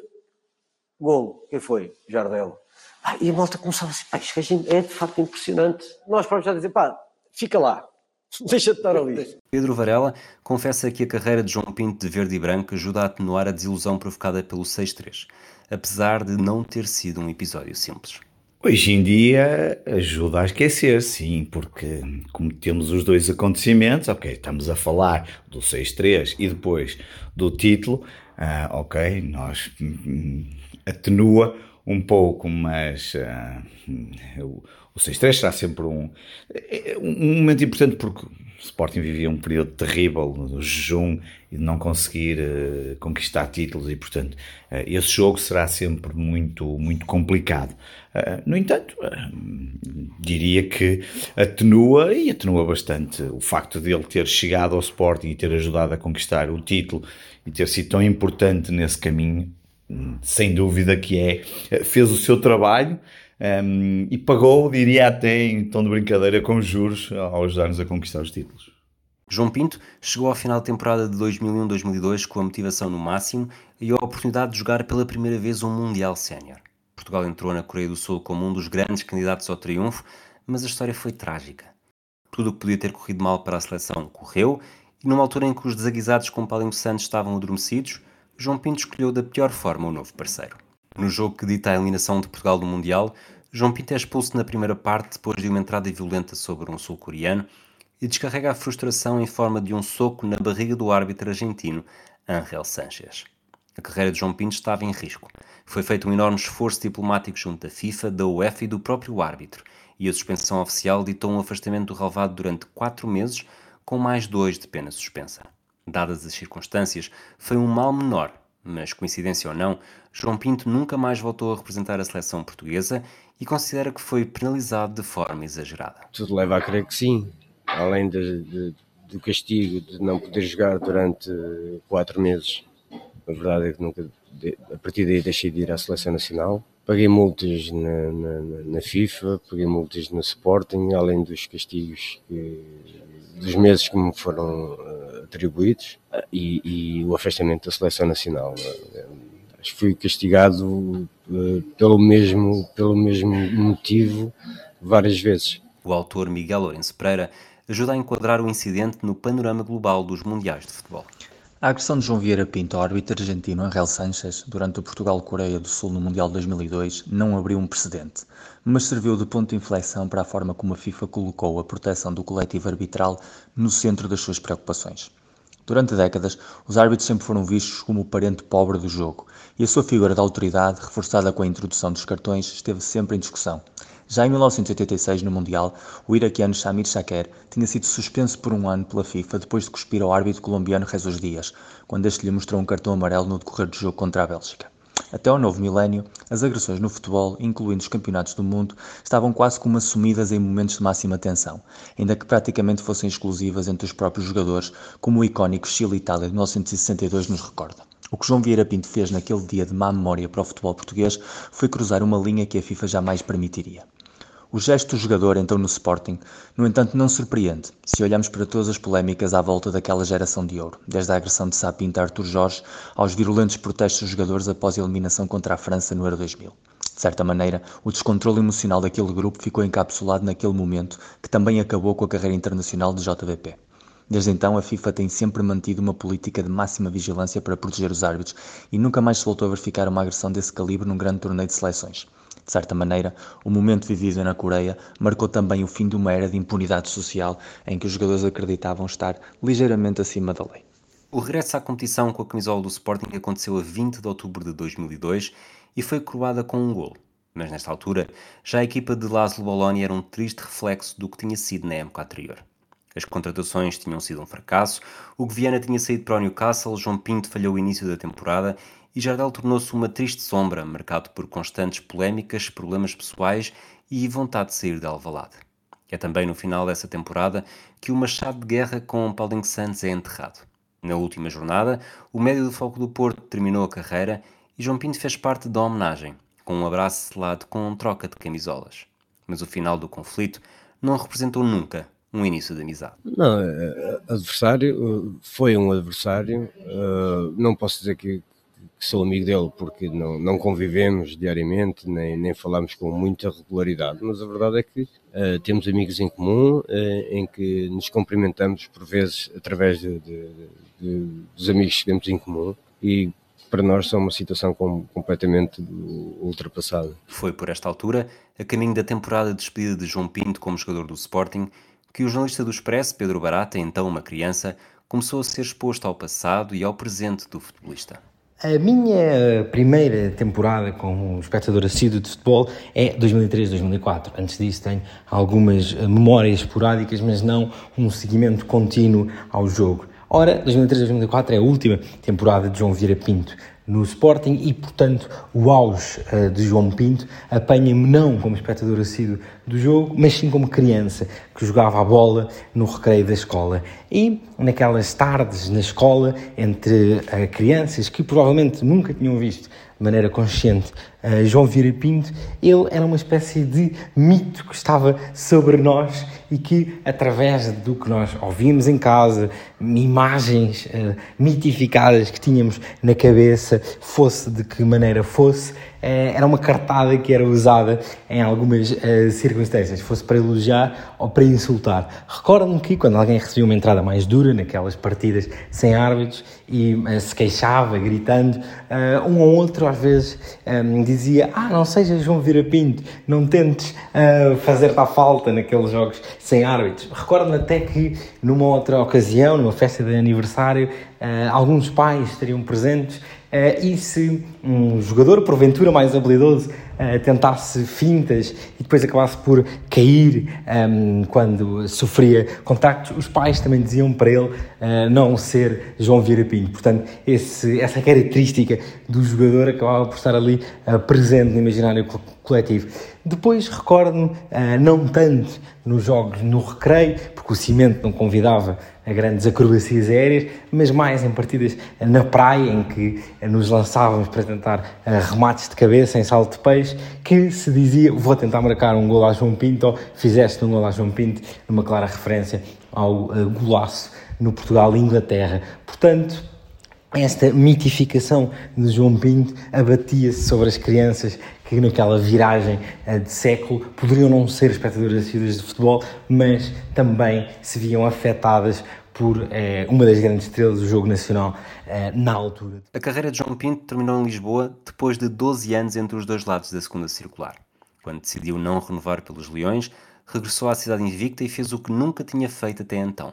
golo. Quem foi? Jardel. Ah, e a malta começava a dizer, pá, isto é de facto impressionante. Nós próprios já dizer, pá, fica lá, *laughs* deixa de estar ali. Pedro Varela confessa que a carreira de João Pinto de verde e branco ajuda a atenuar a desilusão provocada pelo 6-3, apesar de não ter sido um episódio simples. Hoje em dia ajuda a esquecer, sim, porque como temos os dois acontecimentos, ok, estamos a falar do 6-3 e depois do título, uh, ok, nós hum, atenua um pouco, mas uh, o, o 6-3 será sempre um, um momento importante porque o Sporting vivia um período terrível do jejum e de não conseguir uh, conquistar títulos e, portanto, uh, esse jogo será sempre muito, muito complicado. Uh, no entanto, diria que atenua e atenua bastante o facto de ele ter chegado ao Sporting e ter ajudado a conquistar o título e ter sido tão importante nesse caminho sem dúvida que é, fez o seu trabalho um, e pagou, diria até em tom de brincadeira, com juros ao ajudar-nos a conquistar os títulos. João Pinto chegou ao final da temporada de 2001-2002 com a motivação no máximo e a oportunidade de jogar pela primeira vez um Mundial Sénior. Portugal entrou na Coreia do Sul como um dos grandes candidatos ao triunfo, mas a história foi trágica. Tudo o que podia ter corrido mal para a seleção correu, e numa altura em que os desaguisados com Paulinho Santos estavam adormecidos, João Pinto escolheu da pior forma o novo parceiro. No jogo que dita a eliminação de Portugal do Mundial, João Pinto é expulso na primeira parte depois de uma entrada violenta sobre um sul-coreano e descarrega a frustração em forma de um soco na barriga do árbitro argentino, Ángel Sánchez. A carreira de João Pinto estava em risco. Foi feito um enorme esforço diplomático junto da FIFA, da UEFA e do próprio árbitro, e a suspensão oficial ditou um afastamento do relevado durante quatro meses, com mais dois de pena suspensa. Dadas as circunstâncias, foi um mal menor, mas coincidência ou não, João Pinto nunca mais voltou a representar a seleção portuguesa e considera que foi penalizado de forma exagerada. Tudo leva a crer que sim, além de, de, do castigo de não poder jogar durante quatro meses. A verdade é que nunca, a partir daí deixei de ir à seleção nacional. Paguei multas na, na, na FIFA, paguei multas no Sporting, além dos castigos que, dos meses que me foram uh, atribuídos uh, e, e, o afastamento da seleção nacional. Uh, acho que fui castigado pelo, mesmo, pelo mesmo motivo várias vezes. O autor Miguel Lourenço Pereira ajuda a enquadrar o incidente no panorama global dos mundiais de futebol. A agressão de João Vieira Pinto ao árbitro argentino Angel Sánchez durante o Portugal-Coreia do Sul no Mundial de 2002 não abriu um precedente, mas serviu de ponto de inflexão para a forma como a FIFA colocou a proteção do coletivo arbitral no centro das suas preocupações. Durante décadas, os árbitros sempre foram vistos como o parente pobre do jogo, e a sua figura de autoridade, reforçada com a introdução dos cartões, esteve sempre em discussão. Já em 1986, no Mundial, o iraquiano Shamir Shaker tinha sido suspenso por um ano pela FIFA depois de cuspir ao árbitro colombiano Jesus Dias, quando este lhe mostrou um cartão amarelo no decorrer do jogo contra a Bélgica. Até ao novo milénio, as agressões no futebol, incluindo os campeonatos do mundo, estavam quase como assumidas em momentos de máxima tensão, ainda que praticamente fossem exclusivas entre os próprios jogadores, como o icónico Chile-Itália de 1962 nos recorda. O que João Vieira Pinto fez naquele dia de má memória para o futebol português foi cruzar uma linha que a FIFA jamais permitiria. O gesto do jogador então no Sporting, no entanto, não surpreende se olharmos para todas as polémicas à volta daquela geração de ouro, desde a agressão de Sapinto a Arthur Jorge aos virulentos protestos dos jogadores após a eliminação contra a França no Euro 2000. De certa maneira, o descontrole emocional daquele grupo ficou encapsulado naquele momento que também acabou com a carreira internacional de JVP. Desde então, a FIFA tem sempre mantido uma política de máxima vigilância para proteger os árbitros e nunca mais se voltou a verificar uma agressão desse calibre num grande torneio de seleções. De certa maneira, o momento vivido na Coreia marcou também o fim de uma era de impunidade social em que os jogadores acreditavam estar ligeiramente acima da lei. O regresso à competição com a camisola do Sporting aconteceu a 20 de outubro de 2002 e foi coroada com um gol. Mas nesta altura, já a equipa de Laszlo Bologna era um triste reflexo do que tinha sido na época anterior. As contratações tinham sido um fracasso, o Viana tinha saído para o Newcastle, João Pinto falhou o início da temporada e Jardel tornou-se uma triste sombra, marcado por constantes polémicas, problemas pessoais e vontade de sair de Alvalade. É também no final dessa temporada que o machado de guerra com Paulinho Santos é enterrado. Na última jornada, o médio do Foco do Porto terminou a carreira e João Pinto fez parte da homenagem, com um abraço selado com troca de camisolas. Mas o final do conflito não representou nunca um início de amizade. Não, é, é, adversário, foi um adversário, uh, não posso dizer que, que, sou amigo dele porque não, não convivemos diariamente, nem, nem falamos com muita regularidade, mas a verdade é que uh, temos amigos em comum, uh, em que nos cumprimentamos por vezes através de, de, de, dos amigos que temos em comum e para nós são uma situação com, completamente ultrapassada. Foi por esta altura, a caminho da temporada de despedida de João Pinto como jogador do Sporting, que o jornalista do Expresso, Pedro Barata, então uma criança, começou a ser exposto ao passado e ao presente do futebolista. A minha primeira temporada como espectador assíduo de futebol é 2003-2004. Antes disso tenho algumas memórias esporádicas, mas não um seguimento contínuo ao jogo. Ora, 2003-2004 é a última temporada de João Vieira Pinto no Sporting e, portanto, o auge uh, de João Pinto apanha-me não como espectador assíduo do jogo, mas sim como criança que jogava a bola no recreio da escola. E naquelas tardes na escola, entre uh, crianças que provavelmente nunca tinham visto de maneira consciente uh, João Vieira Pinto, ele era uma espécie de mito que estava sobre nós e que, através do que nós ouvimos em casa, imagens uh, mitificadas que tínhamos na cabeça, fosse de que maneira fosse, uh, era uma cartada que era usada em algumas uh, circunstâncias, fosse para elogiar ou para insultar. Recordo-me que quando alguém recebia uma entrada mais dura naquelas partidas sem árbitros e se queixava, gritando, um ou outro às vezes um, dizia: Ah, não sejas João Vira Pinto, não tentes fazer-te a falta naqueles jogos sem árbitros. Recordo-me até que numa outra ocasião, numa festa de aniversário, uh, alguns pais estariam presentes uh, e se um jogador, porventura mais habilidoso, uh, tentasse fintas e depois acabasse por cair um, ehm, quando sofria contactos, os pais também diziam para ele não ser João Vieira Pinto. Portanto, esse, essa característica do jogador acabava por estar ali presente no imaginário coletivo. Depois recordo-me, uh, não tanto nos jogos no recreio, porque o cimento não convidava a grandes acrobacias aéreas, mas mais em partidas na praia, em que nos lançávamos para tentar uh, remates de cabeça em salto de peixe, que se dizia, vou tentar marcar um gol a João Pinto, ou fizeste um gol a João Pinto, numa clara referência ao uh, golaço no Portugal-Inglaterra. Portanto, esta mitificação de João Pinto abatia-se sobre as crianças que naquela viragem eh, de século poderiam não ser espectadores assíduos de futebol, mas também se viam afetadas por eh, uma das grandes estrelas do jogo nacional eh, na altura. A carreira de João Pinto terminou em Lisboa depois de 12 anos entre os dois lados da segunda circular. Quando decidiu não renovar pelos Leões, regressou à cidade invicta e fez o que nunca tinha feito até então: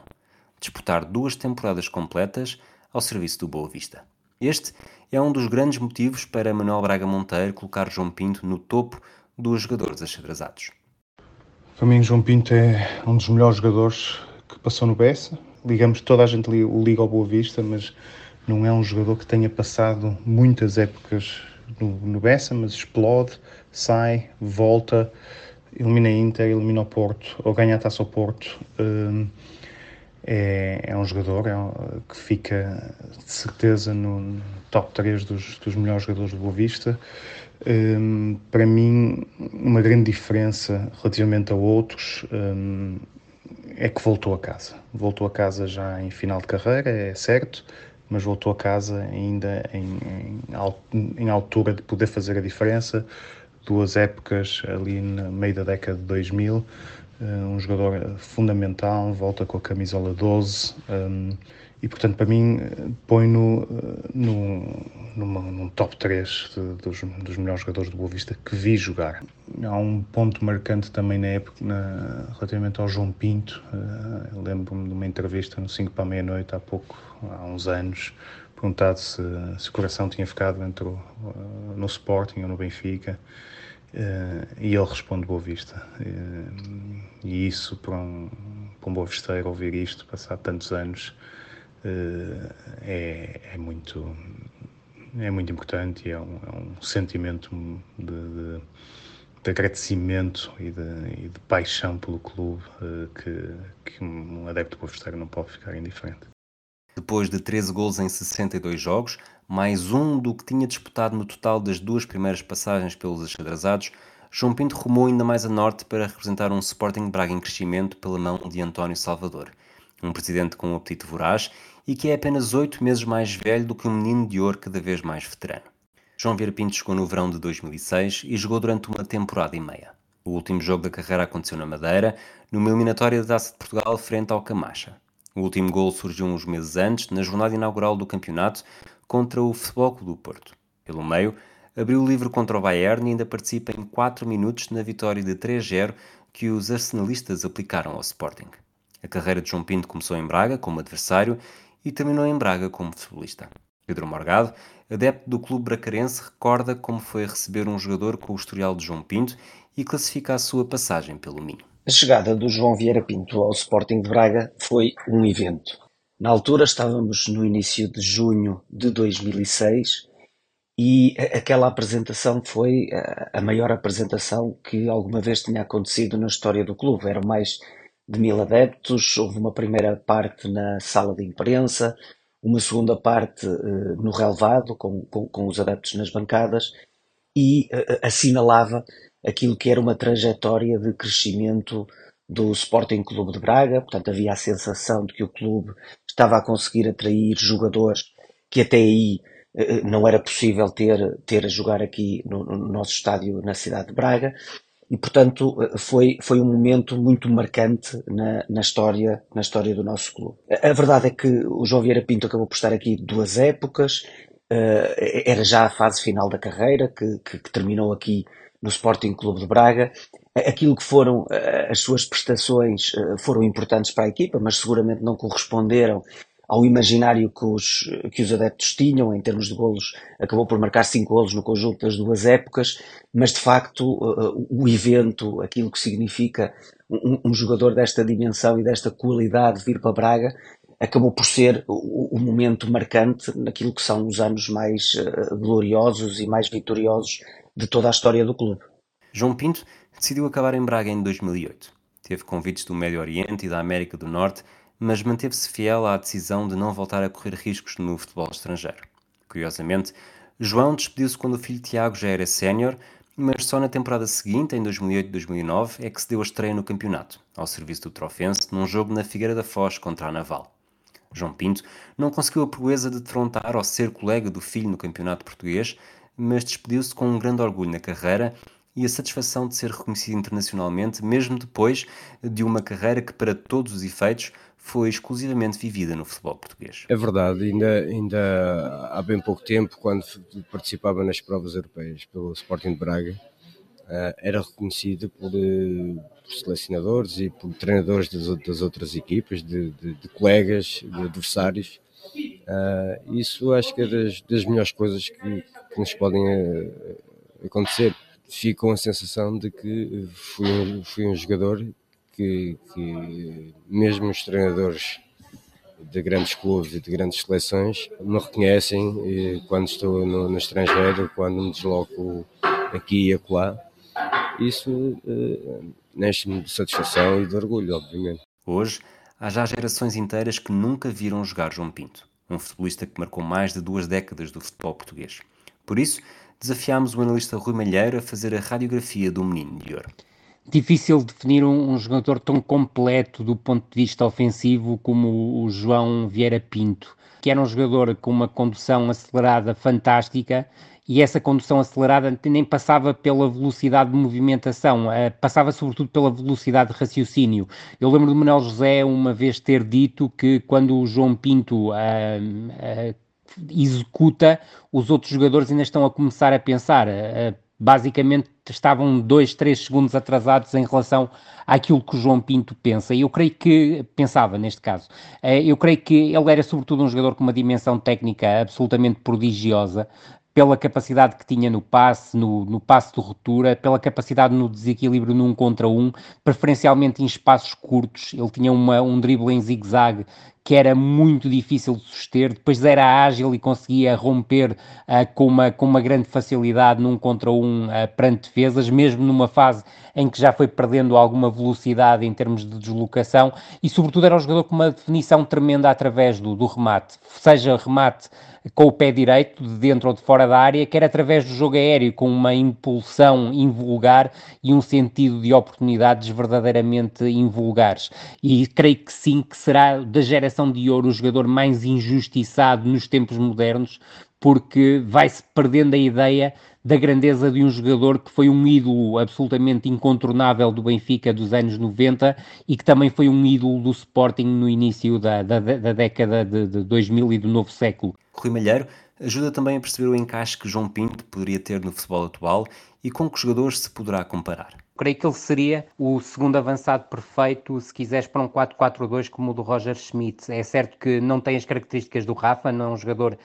disputar duas temporadas completas ao serviço do Boa Vista. Este é um dos grandes motivos para Manuel Braga Monteiro colocar João Pinto no topo dos jogadores achadrezados. Para mim, João Pinto é um dos melhores jogadores que passou no Bessa. Ligamos, toda a gente o liga ao Boa Vista, mas não é um jogador que tenha passado muitas épocas no, no Bessa, mas explode, sai, volta, elimina a Inter, elimina o Porto, ou ganha a taça ao Porto. Hum, é, é um jogador é um, que fica de certeza no top 3 dos, dos melhores jogadores do Boa Vista. Um, para mim, uma grande diferença relativamente a outros um, é que voltou a casa. Voltou a casa já em final de carreira, é certo, mas voltou a casa ainda em, em, em altura de poder fazer a diferença duas épocas ali no meio da década de 2000. Um jogador fundamental, volta com a camisola 12 um, e, portanto, para mim, põe no, no, numa, num top 3 de, dos, dos, melhores jogadores do Boa Vista que vi jogar. Há um ponto marcante também na época, na, relativamente ao João Pinto. Uh, Lembro-me de uma entrevista no 5 para a meia-noite, há pouco, há uns anos, perguntado se, se o coração tinha ficado dentro, uh, no Sporting ou no Benfica. Uh, e ele responde Boa Vista. Uh, e isso, para um, para um Boa Visteiro, ouvir isto, passado tantos anos, é, é, muito, é muito importante e é um, é um sentimento de, de, de, agradecimento e de, e de paixão pelo clube que, que um adepto Visteiro não pode ficar indiferente. Depois de 13 gols em 62 jogos, mais um do que tinha disputado no total das duas primeiras passagens pelos achadrezados, João Pinto rumou ainda mais a norte para representar um Sporting Braga em crescimento pela mão de António Salvador, um presidente com um apetite voraz e que é apenas oito meses mais velho do que um menino de ouro cada vez mais veterano. João Vieira Pinto chegou no verão de 2006 e jogou durante uma temporada e meia. O último jogo da carreira aconteceu na Madeira, numa eliminatória da Taça de Portugal frente ao Camacha. O último gol surgiu uns meses antes, na jornada inaugural do campeonato, contra o Futebol Clube do Porto. Pelo meio, abriu o livro contra o Bayern e ainda participa em 4 minutos na vitória de 3-0 que os arsenalistas aplicaram ao Sporting. A carreira de João Pinto começou em Braga como adversário e terminou em Braga como futebolista. Pedro Morgado, adepto do clube bracarense, recorda como foi receber um jogador com o historial de João Pinto e classifica a sua passagem pelo Minho. A chegada do João Vieira Pinto ao Sporting de Braga foi um evento. Na altura estávamos no início de junho de 2006 e aquela apresentação foi a maior apresentação que alguma vez tinha acontecido na história do clube. Eram mais de mil adeptos, houve uma primeira parte na sala de imprensa, uma segunda parte uh, no relevado, com, com, com, os adeptos nas bancadas, e uh, assinalava aquilo que era uma trajetória de crescimento do Sporting Clube de Braga, portanto havia a sensação de que o clube estava a conseguir atrair jogadores que até aí eh, não era possível ter, ter a jogar aqui no, no nosso estádio na cidade de Braga e portanto foi, foi um momento muito marcante na, na, história, na história do nosso clube. A verdade é que o João Vieira Pinto acabou por estar aqui duas épocas, uh, era já a fase final da carreira que, que, que terminou aqui no Sporting Clube de Braga. Aquilo que foram eh, as suas prestações eh, foram importantes para a equipa, mas seguramente não corresponderam ao imaginário que os, que os adeptos tinham em termos de golos. Acabou por marcar cinco golos no conjunto das duas épocas, mas de facto eh, o evento, aquilo que significa um, um jogador desta dimensão e desta qualidade vir para Braga, acabou por ser o, o, momento marcante naquilo que são os anos mais uh, gloriosos e mais vitoriosos de toda a história do clube. João Pinto decidiu acabar em Braga em 2008. Teve convites do Médio Oriente e da América do Norte, mas manteve-se fiel à decisão de não voltar a correr riscos no futebol estrangeiro. Curiosamente, João despediu-se quando o filho Tiago já era sénior, mas só na temporada seguinte, em 2008-2009, é que se deu a estreia no campeonato, ao serviço do Trofense, num jogo na Figueira da Foz contra a Naval. João Pinto não conseguiu a proeza de defrontar ou ser colega do filho no campeonato português, mas despediu-se com um grande orgulho na carreira e a satisfação de ser reconhecido internacionalmente, mesmo depois de uma carreira que, para todos os efeitos, foi exclusivamente vivida no futebol português. É verdade, ainda, ainda há bem pouco tempo, quando participava nas provas europeias pelo Sporting de Braga, eh, era reconhecido eh, por selecionadores e por treinadores das, outras equipas, de, de, de, colegas, de adversários. Uh, isso acho que é das, das melhores coisas que, que nos podem acontecer. Fico com a sensação de que fui fui um jogador que, que, mesmo os treinadores de grandes clubes e de grandes seleções me reconhecem quando estou no, no estrangeiro, quando me desloco aqui e acolá. Isso uh, enche-me de satisfação e de orgulho, obviamente. Hoje, há já gerações inteiras que nunca viram jogar João Pinto, um futebolista que marcou mais de duas décadas do futebol português. Por isso, desafiámos o analista Rui Malheiro a fazer a radiografia do menino ouro. Difícil definir um, um, jogador tão completo do ponto de vista ofensivo como o João Vieira Pinto, que era um jogador com uma condução acelerada fantástica e essa condução acelerada nem passava pela velocidade de movimentação, uh, passava sobretudo pela velocidade de raciocínio. Eu lembro de Manuel José uma vez ter dito que quando o João Pinto uh, executa, os outros jogadores ainda estão a começar a pensar. Basicamente estavam dois, três segundos atrasados em relação àquilo que o João Pinto pensa. E eu creio que, pensava neste caso, eu creio que ele era sobretudo um jogador com uma dimensão técnica absolutamente prodigiosa, pela capacidade que tinha no passe, no, no passe de ruptura, pela capacidade no desequilíbrio num contra um, preferencialmente em espaços curtos. Ele tinha uma, um drible em zigue-zague que era muito difícil de suster, depois era ágil e conseguia romper uh, com, uma, com uma grande facilidade num contra um uh, perante defesas, mesmo numa fase em que já foi perdendo alguma velocidade em termos de deslocação e sobretudo era um jogador com uma definição tremenda através do, do remate, seja remate com o pé direito, de dentro ou de fora da área, quer através do jogo aéreo, com uma impulsão invulgar e um sentido de oportunidades verdadeiramente invulgares. E creio que sim, que será da geração de ouro o jogador mais injustiçado nos tempos modernos, porque vai-se perdendo a ideia da grandeza de um jogador que foi um ídolo absolutamente incontornável do Benfica dos anos 90 e que também foi um ídolo do Sporting no início da, da, da década de, de 2000 e do novo século. Rui Malheiro ajuda também a perceber o encaixe que João Pinto poderia ter no futebol atual e com que jogadores se poderá comparar. Creio que ele seria o segundo avançado perfeito, se quiseres, para um 4-4-2 como o do Roger Schmidt. É certo que não tem as características do Rafa, não é um jogador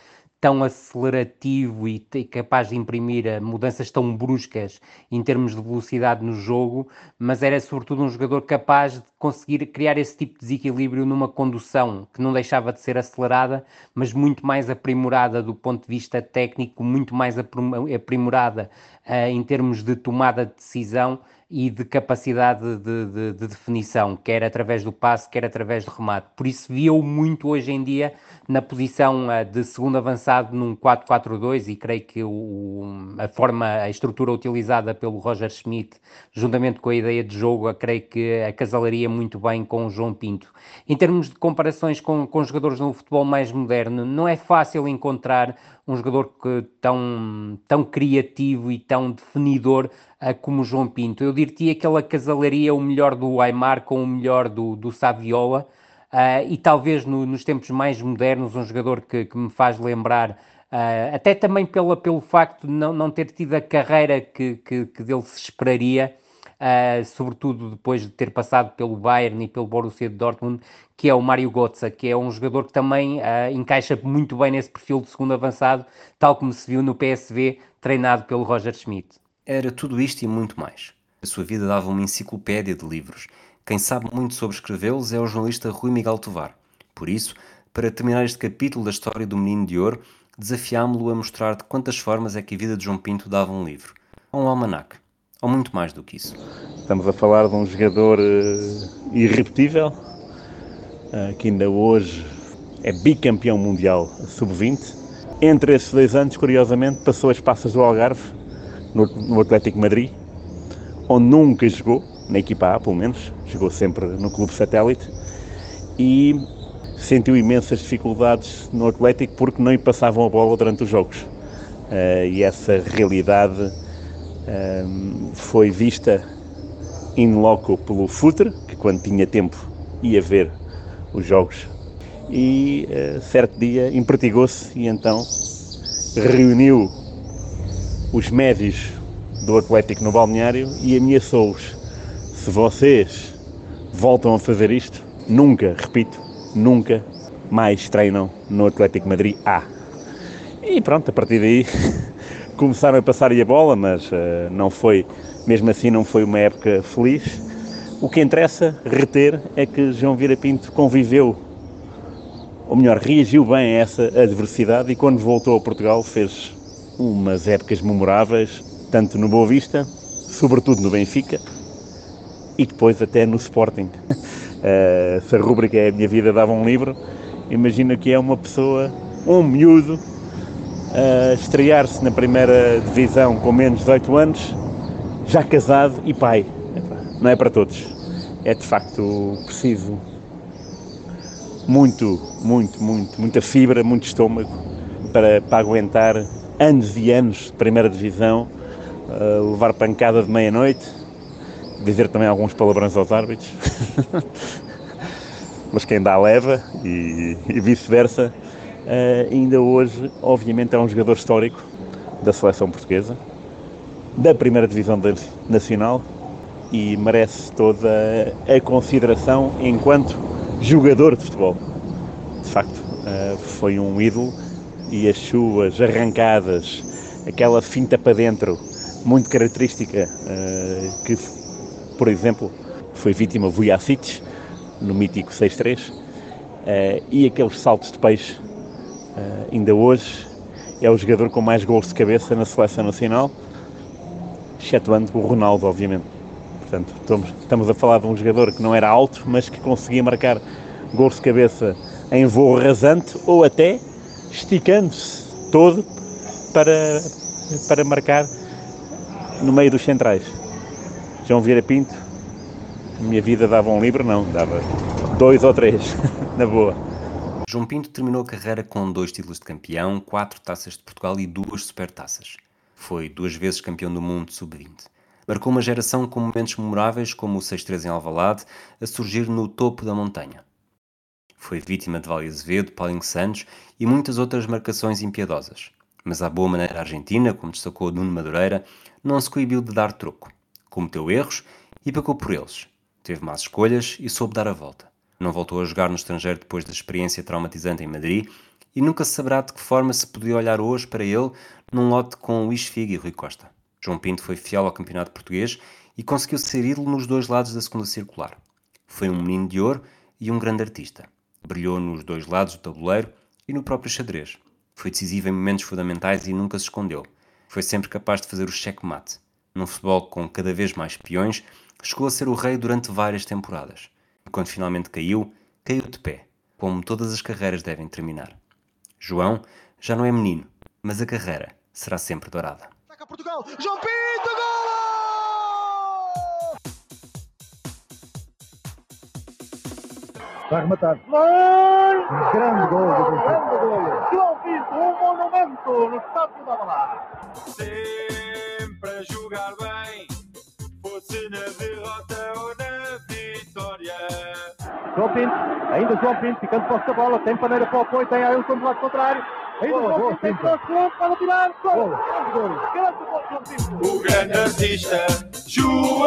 tão acelerativo e capaz de imprimir eh, mudanças tão bruscas em termos de velocidade no jogo, mas era sobretudo um jogador capaz de conseguir criar esse tipo de desequilíbrio numa condução que não deixava de ser acelerada, mas muito mais aprimorada do ponto de vista técnico, muito mais aprimorada uh, em termos de tomada de decisão e de capacidade de, de, de, definição, quer através do passe, quer através do remate. Por isso via-o muito hoje em dia na posição uh, de segundo avançado num 4-4-2 e creio que o, a forma, a estrutura utilizada pelo Roger Schmidt, juntamente com a ideia de jogo, creio que acasalaria muito bem com o João Pinto. Em termos de comparações com, com jogadores no futebol mais moderno, não é fácil encontrar um jogador que, tão, tão criativo e tão definidor como João Pinto. Eu diria que ele acasalaria o melhor do Aymar com o melhor do, do Saviola uh, e talvez no, nos tempos mais modernos um jogador que, que me faz lembrar Uh, até também pela, pelo facto de não, não ter tido a carreira que, que, que dele se esperaria, uh, sobretudo depois de ter passado pelo Bayern e pelo Borussia Dortmund, que é o Mário Götze, que é um jogador que também uh, encaixa muito bem nesse perfil de segundo avançado, tal como se viu no PSV, treinado pelo Roger Schmidt. Era tudo isto e muito mais. A sua vida dava uma enciclopédia de livros. Quem sabe muito sobre escrevê-los é o jornalista Rui Miguel Tovar. Por isso, para terminar este capítulo da história do Menino de Ouro, desafiámo-lo a mostrar de quantas formas é que a vida de João Pinto dava um livro, ou um almanaque, ou muito mais do que isso. Estamos a falar de um jogador uh, irrepetível, eh, que ainda hoje é bicampeão mundial sub-20. Entre esses dois anos, curiosamente, passou as passas do Algarve, no, no Atlético Madrid, onde nunca jogou, na equipa A pelo menos, jogou sempre no clube satélite, e sentiu imensas dificuldades no Atlético porque não lhe passavam a bola durante os jogos. Uh, e essa realidade uh, foi vista in loco pelo Futre, que quando tinha tempo ia ver os jogos. E uh, certo dia empertigou-se e então reuniu os médios do Atlético no balneário e ameaçou-os. Se vocês voltam a fazer isto, nunca, repito, nunca mais treinam no Atlético Madrid A. E pronto, a partir daí *laughs* começaram a passar-lhe a bola, mas uh, não foi, mesmo assim não foi uma época feliz o que interessa reter é que João Vieira Pinto conviveu, ou melhor, reagiu bem a essa adversidade e quando voltou a Portugal fez umas épocas memoráveis, tanto no Boa Vista, sobretudo no Benfica e depois até no Sporting. Uh, *laughs* se a rúbrica é a minha vida dava um livro, imagino que é uma pessoa, um miúdo, uh, estrear-se na primeira divisão com menos de 18 anos, já casado e pai. Não é para todos é de facto preciso muito, muito, muito, muita fibra, muito estômago para, para aguentar anos e anos de primeira divisão, uh, levar pancada de meia-noite, dizer também alguns palavrões aos árbitros, *laughs* mas quem dá leva e, e vice-versa. Uh, ainda hoje, obviamente, é um jogador histórico da seleção portuguesa, da primeira divisão nacional e merece toda a consideração enquanto jogador de futebol. De facto, uh, foi um ídolo e as suas arrancadas, aquela finta para dentro, muito característica, uh, que, por exemplo, foi vítima Vujacic no mítico 6-3, uh, e aqueles saltos de peixe Uh, ainda hoje é o jogador com mais gols de cabeça na seleção nacional, excetuando o Ronaldo, obviamente. Portanto, estamos, estamos, a falar de um jogador que não era alto, mas que conseguia marcar gols de cabeça em voo rasante ou até esticando-se todo para, para marcar no meio dos centrais. João Vieira Pinto, minha vida dava um livro, não, dava dois ou três, *laughs* na boa. João Pinto terminou a carreira com dois títulos de campeão, quatro taças de Portugal e duas supertaças. Foi duas vezes campeão do mundo sub-20. Marcou uma geração com momentos memoráveis como o 6-3 em Alvalade, a surgir no topo da montanha. Foi vítima de Vale Azevedo, Paulinho Santos e muitas outras marcações impiedosas. Mas à boa maneira argentina, como destacou Nuno Madureira, não se coibiu de dar troco. Cometeu erros e pagou por eles. Teve más escolhas e soube dar a volta não voltou a jogar no estrangeiro depois da experiência traumatizante em Madrid e nunca se saberá de que forma se podia olhar hoje para ele num lote com Luís Figo e Rui Costa. João Pinto foi fiel ao campeonato português e conseguiu ser ídolo nos dois lados da segunda circular. Foi um menino de ouro e um grande artista. Brilhou nos dois lados do tabuleiro e no próprio xadrez. Foi decisivo em momentos fundamentais e nunca se escondeu. Foi sempre capaz de fazer o checkmate. Num futebol com cada vez mais peões, chegou a ser o rei durante várias temporadas. E quando finalmente caiu, caiu de pé, como todas as carreiras devem terminar. João já não é menino, mas a carreira será sempre dourada. Portugal, João Pinto! Vai rematar. Gol! Grande gol. Grande gol. João Pinto, um monumento no estádio da Balada. Sempre a jogar bem, fosse na derrota ou na vitória. João Pinto, ainda João Pinto, ficando posse da bola, tem paneira para o apoio, tem Ailton do lado contrário. Ainda Boa, João boa, Pinto, tem Pinto. cross, pode tirar, gol! Gol. Grande gol! Grande gol, João Pinto! O grande artista, João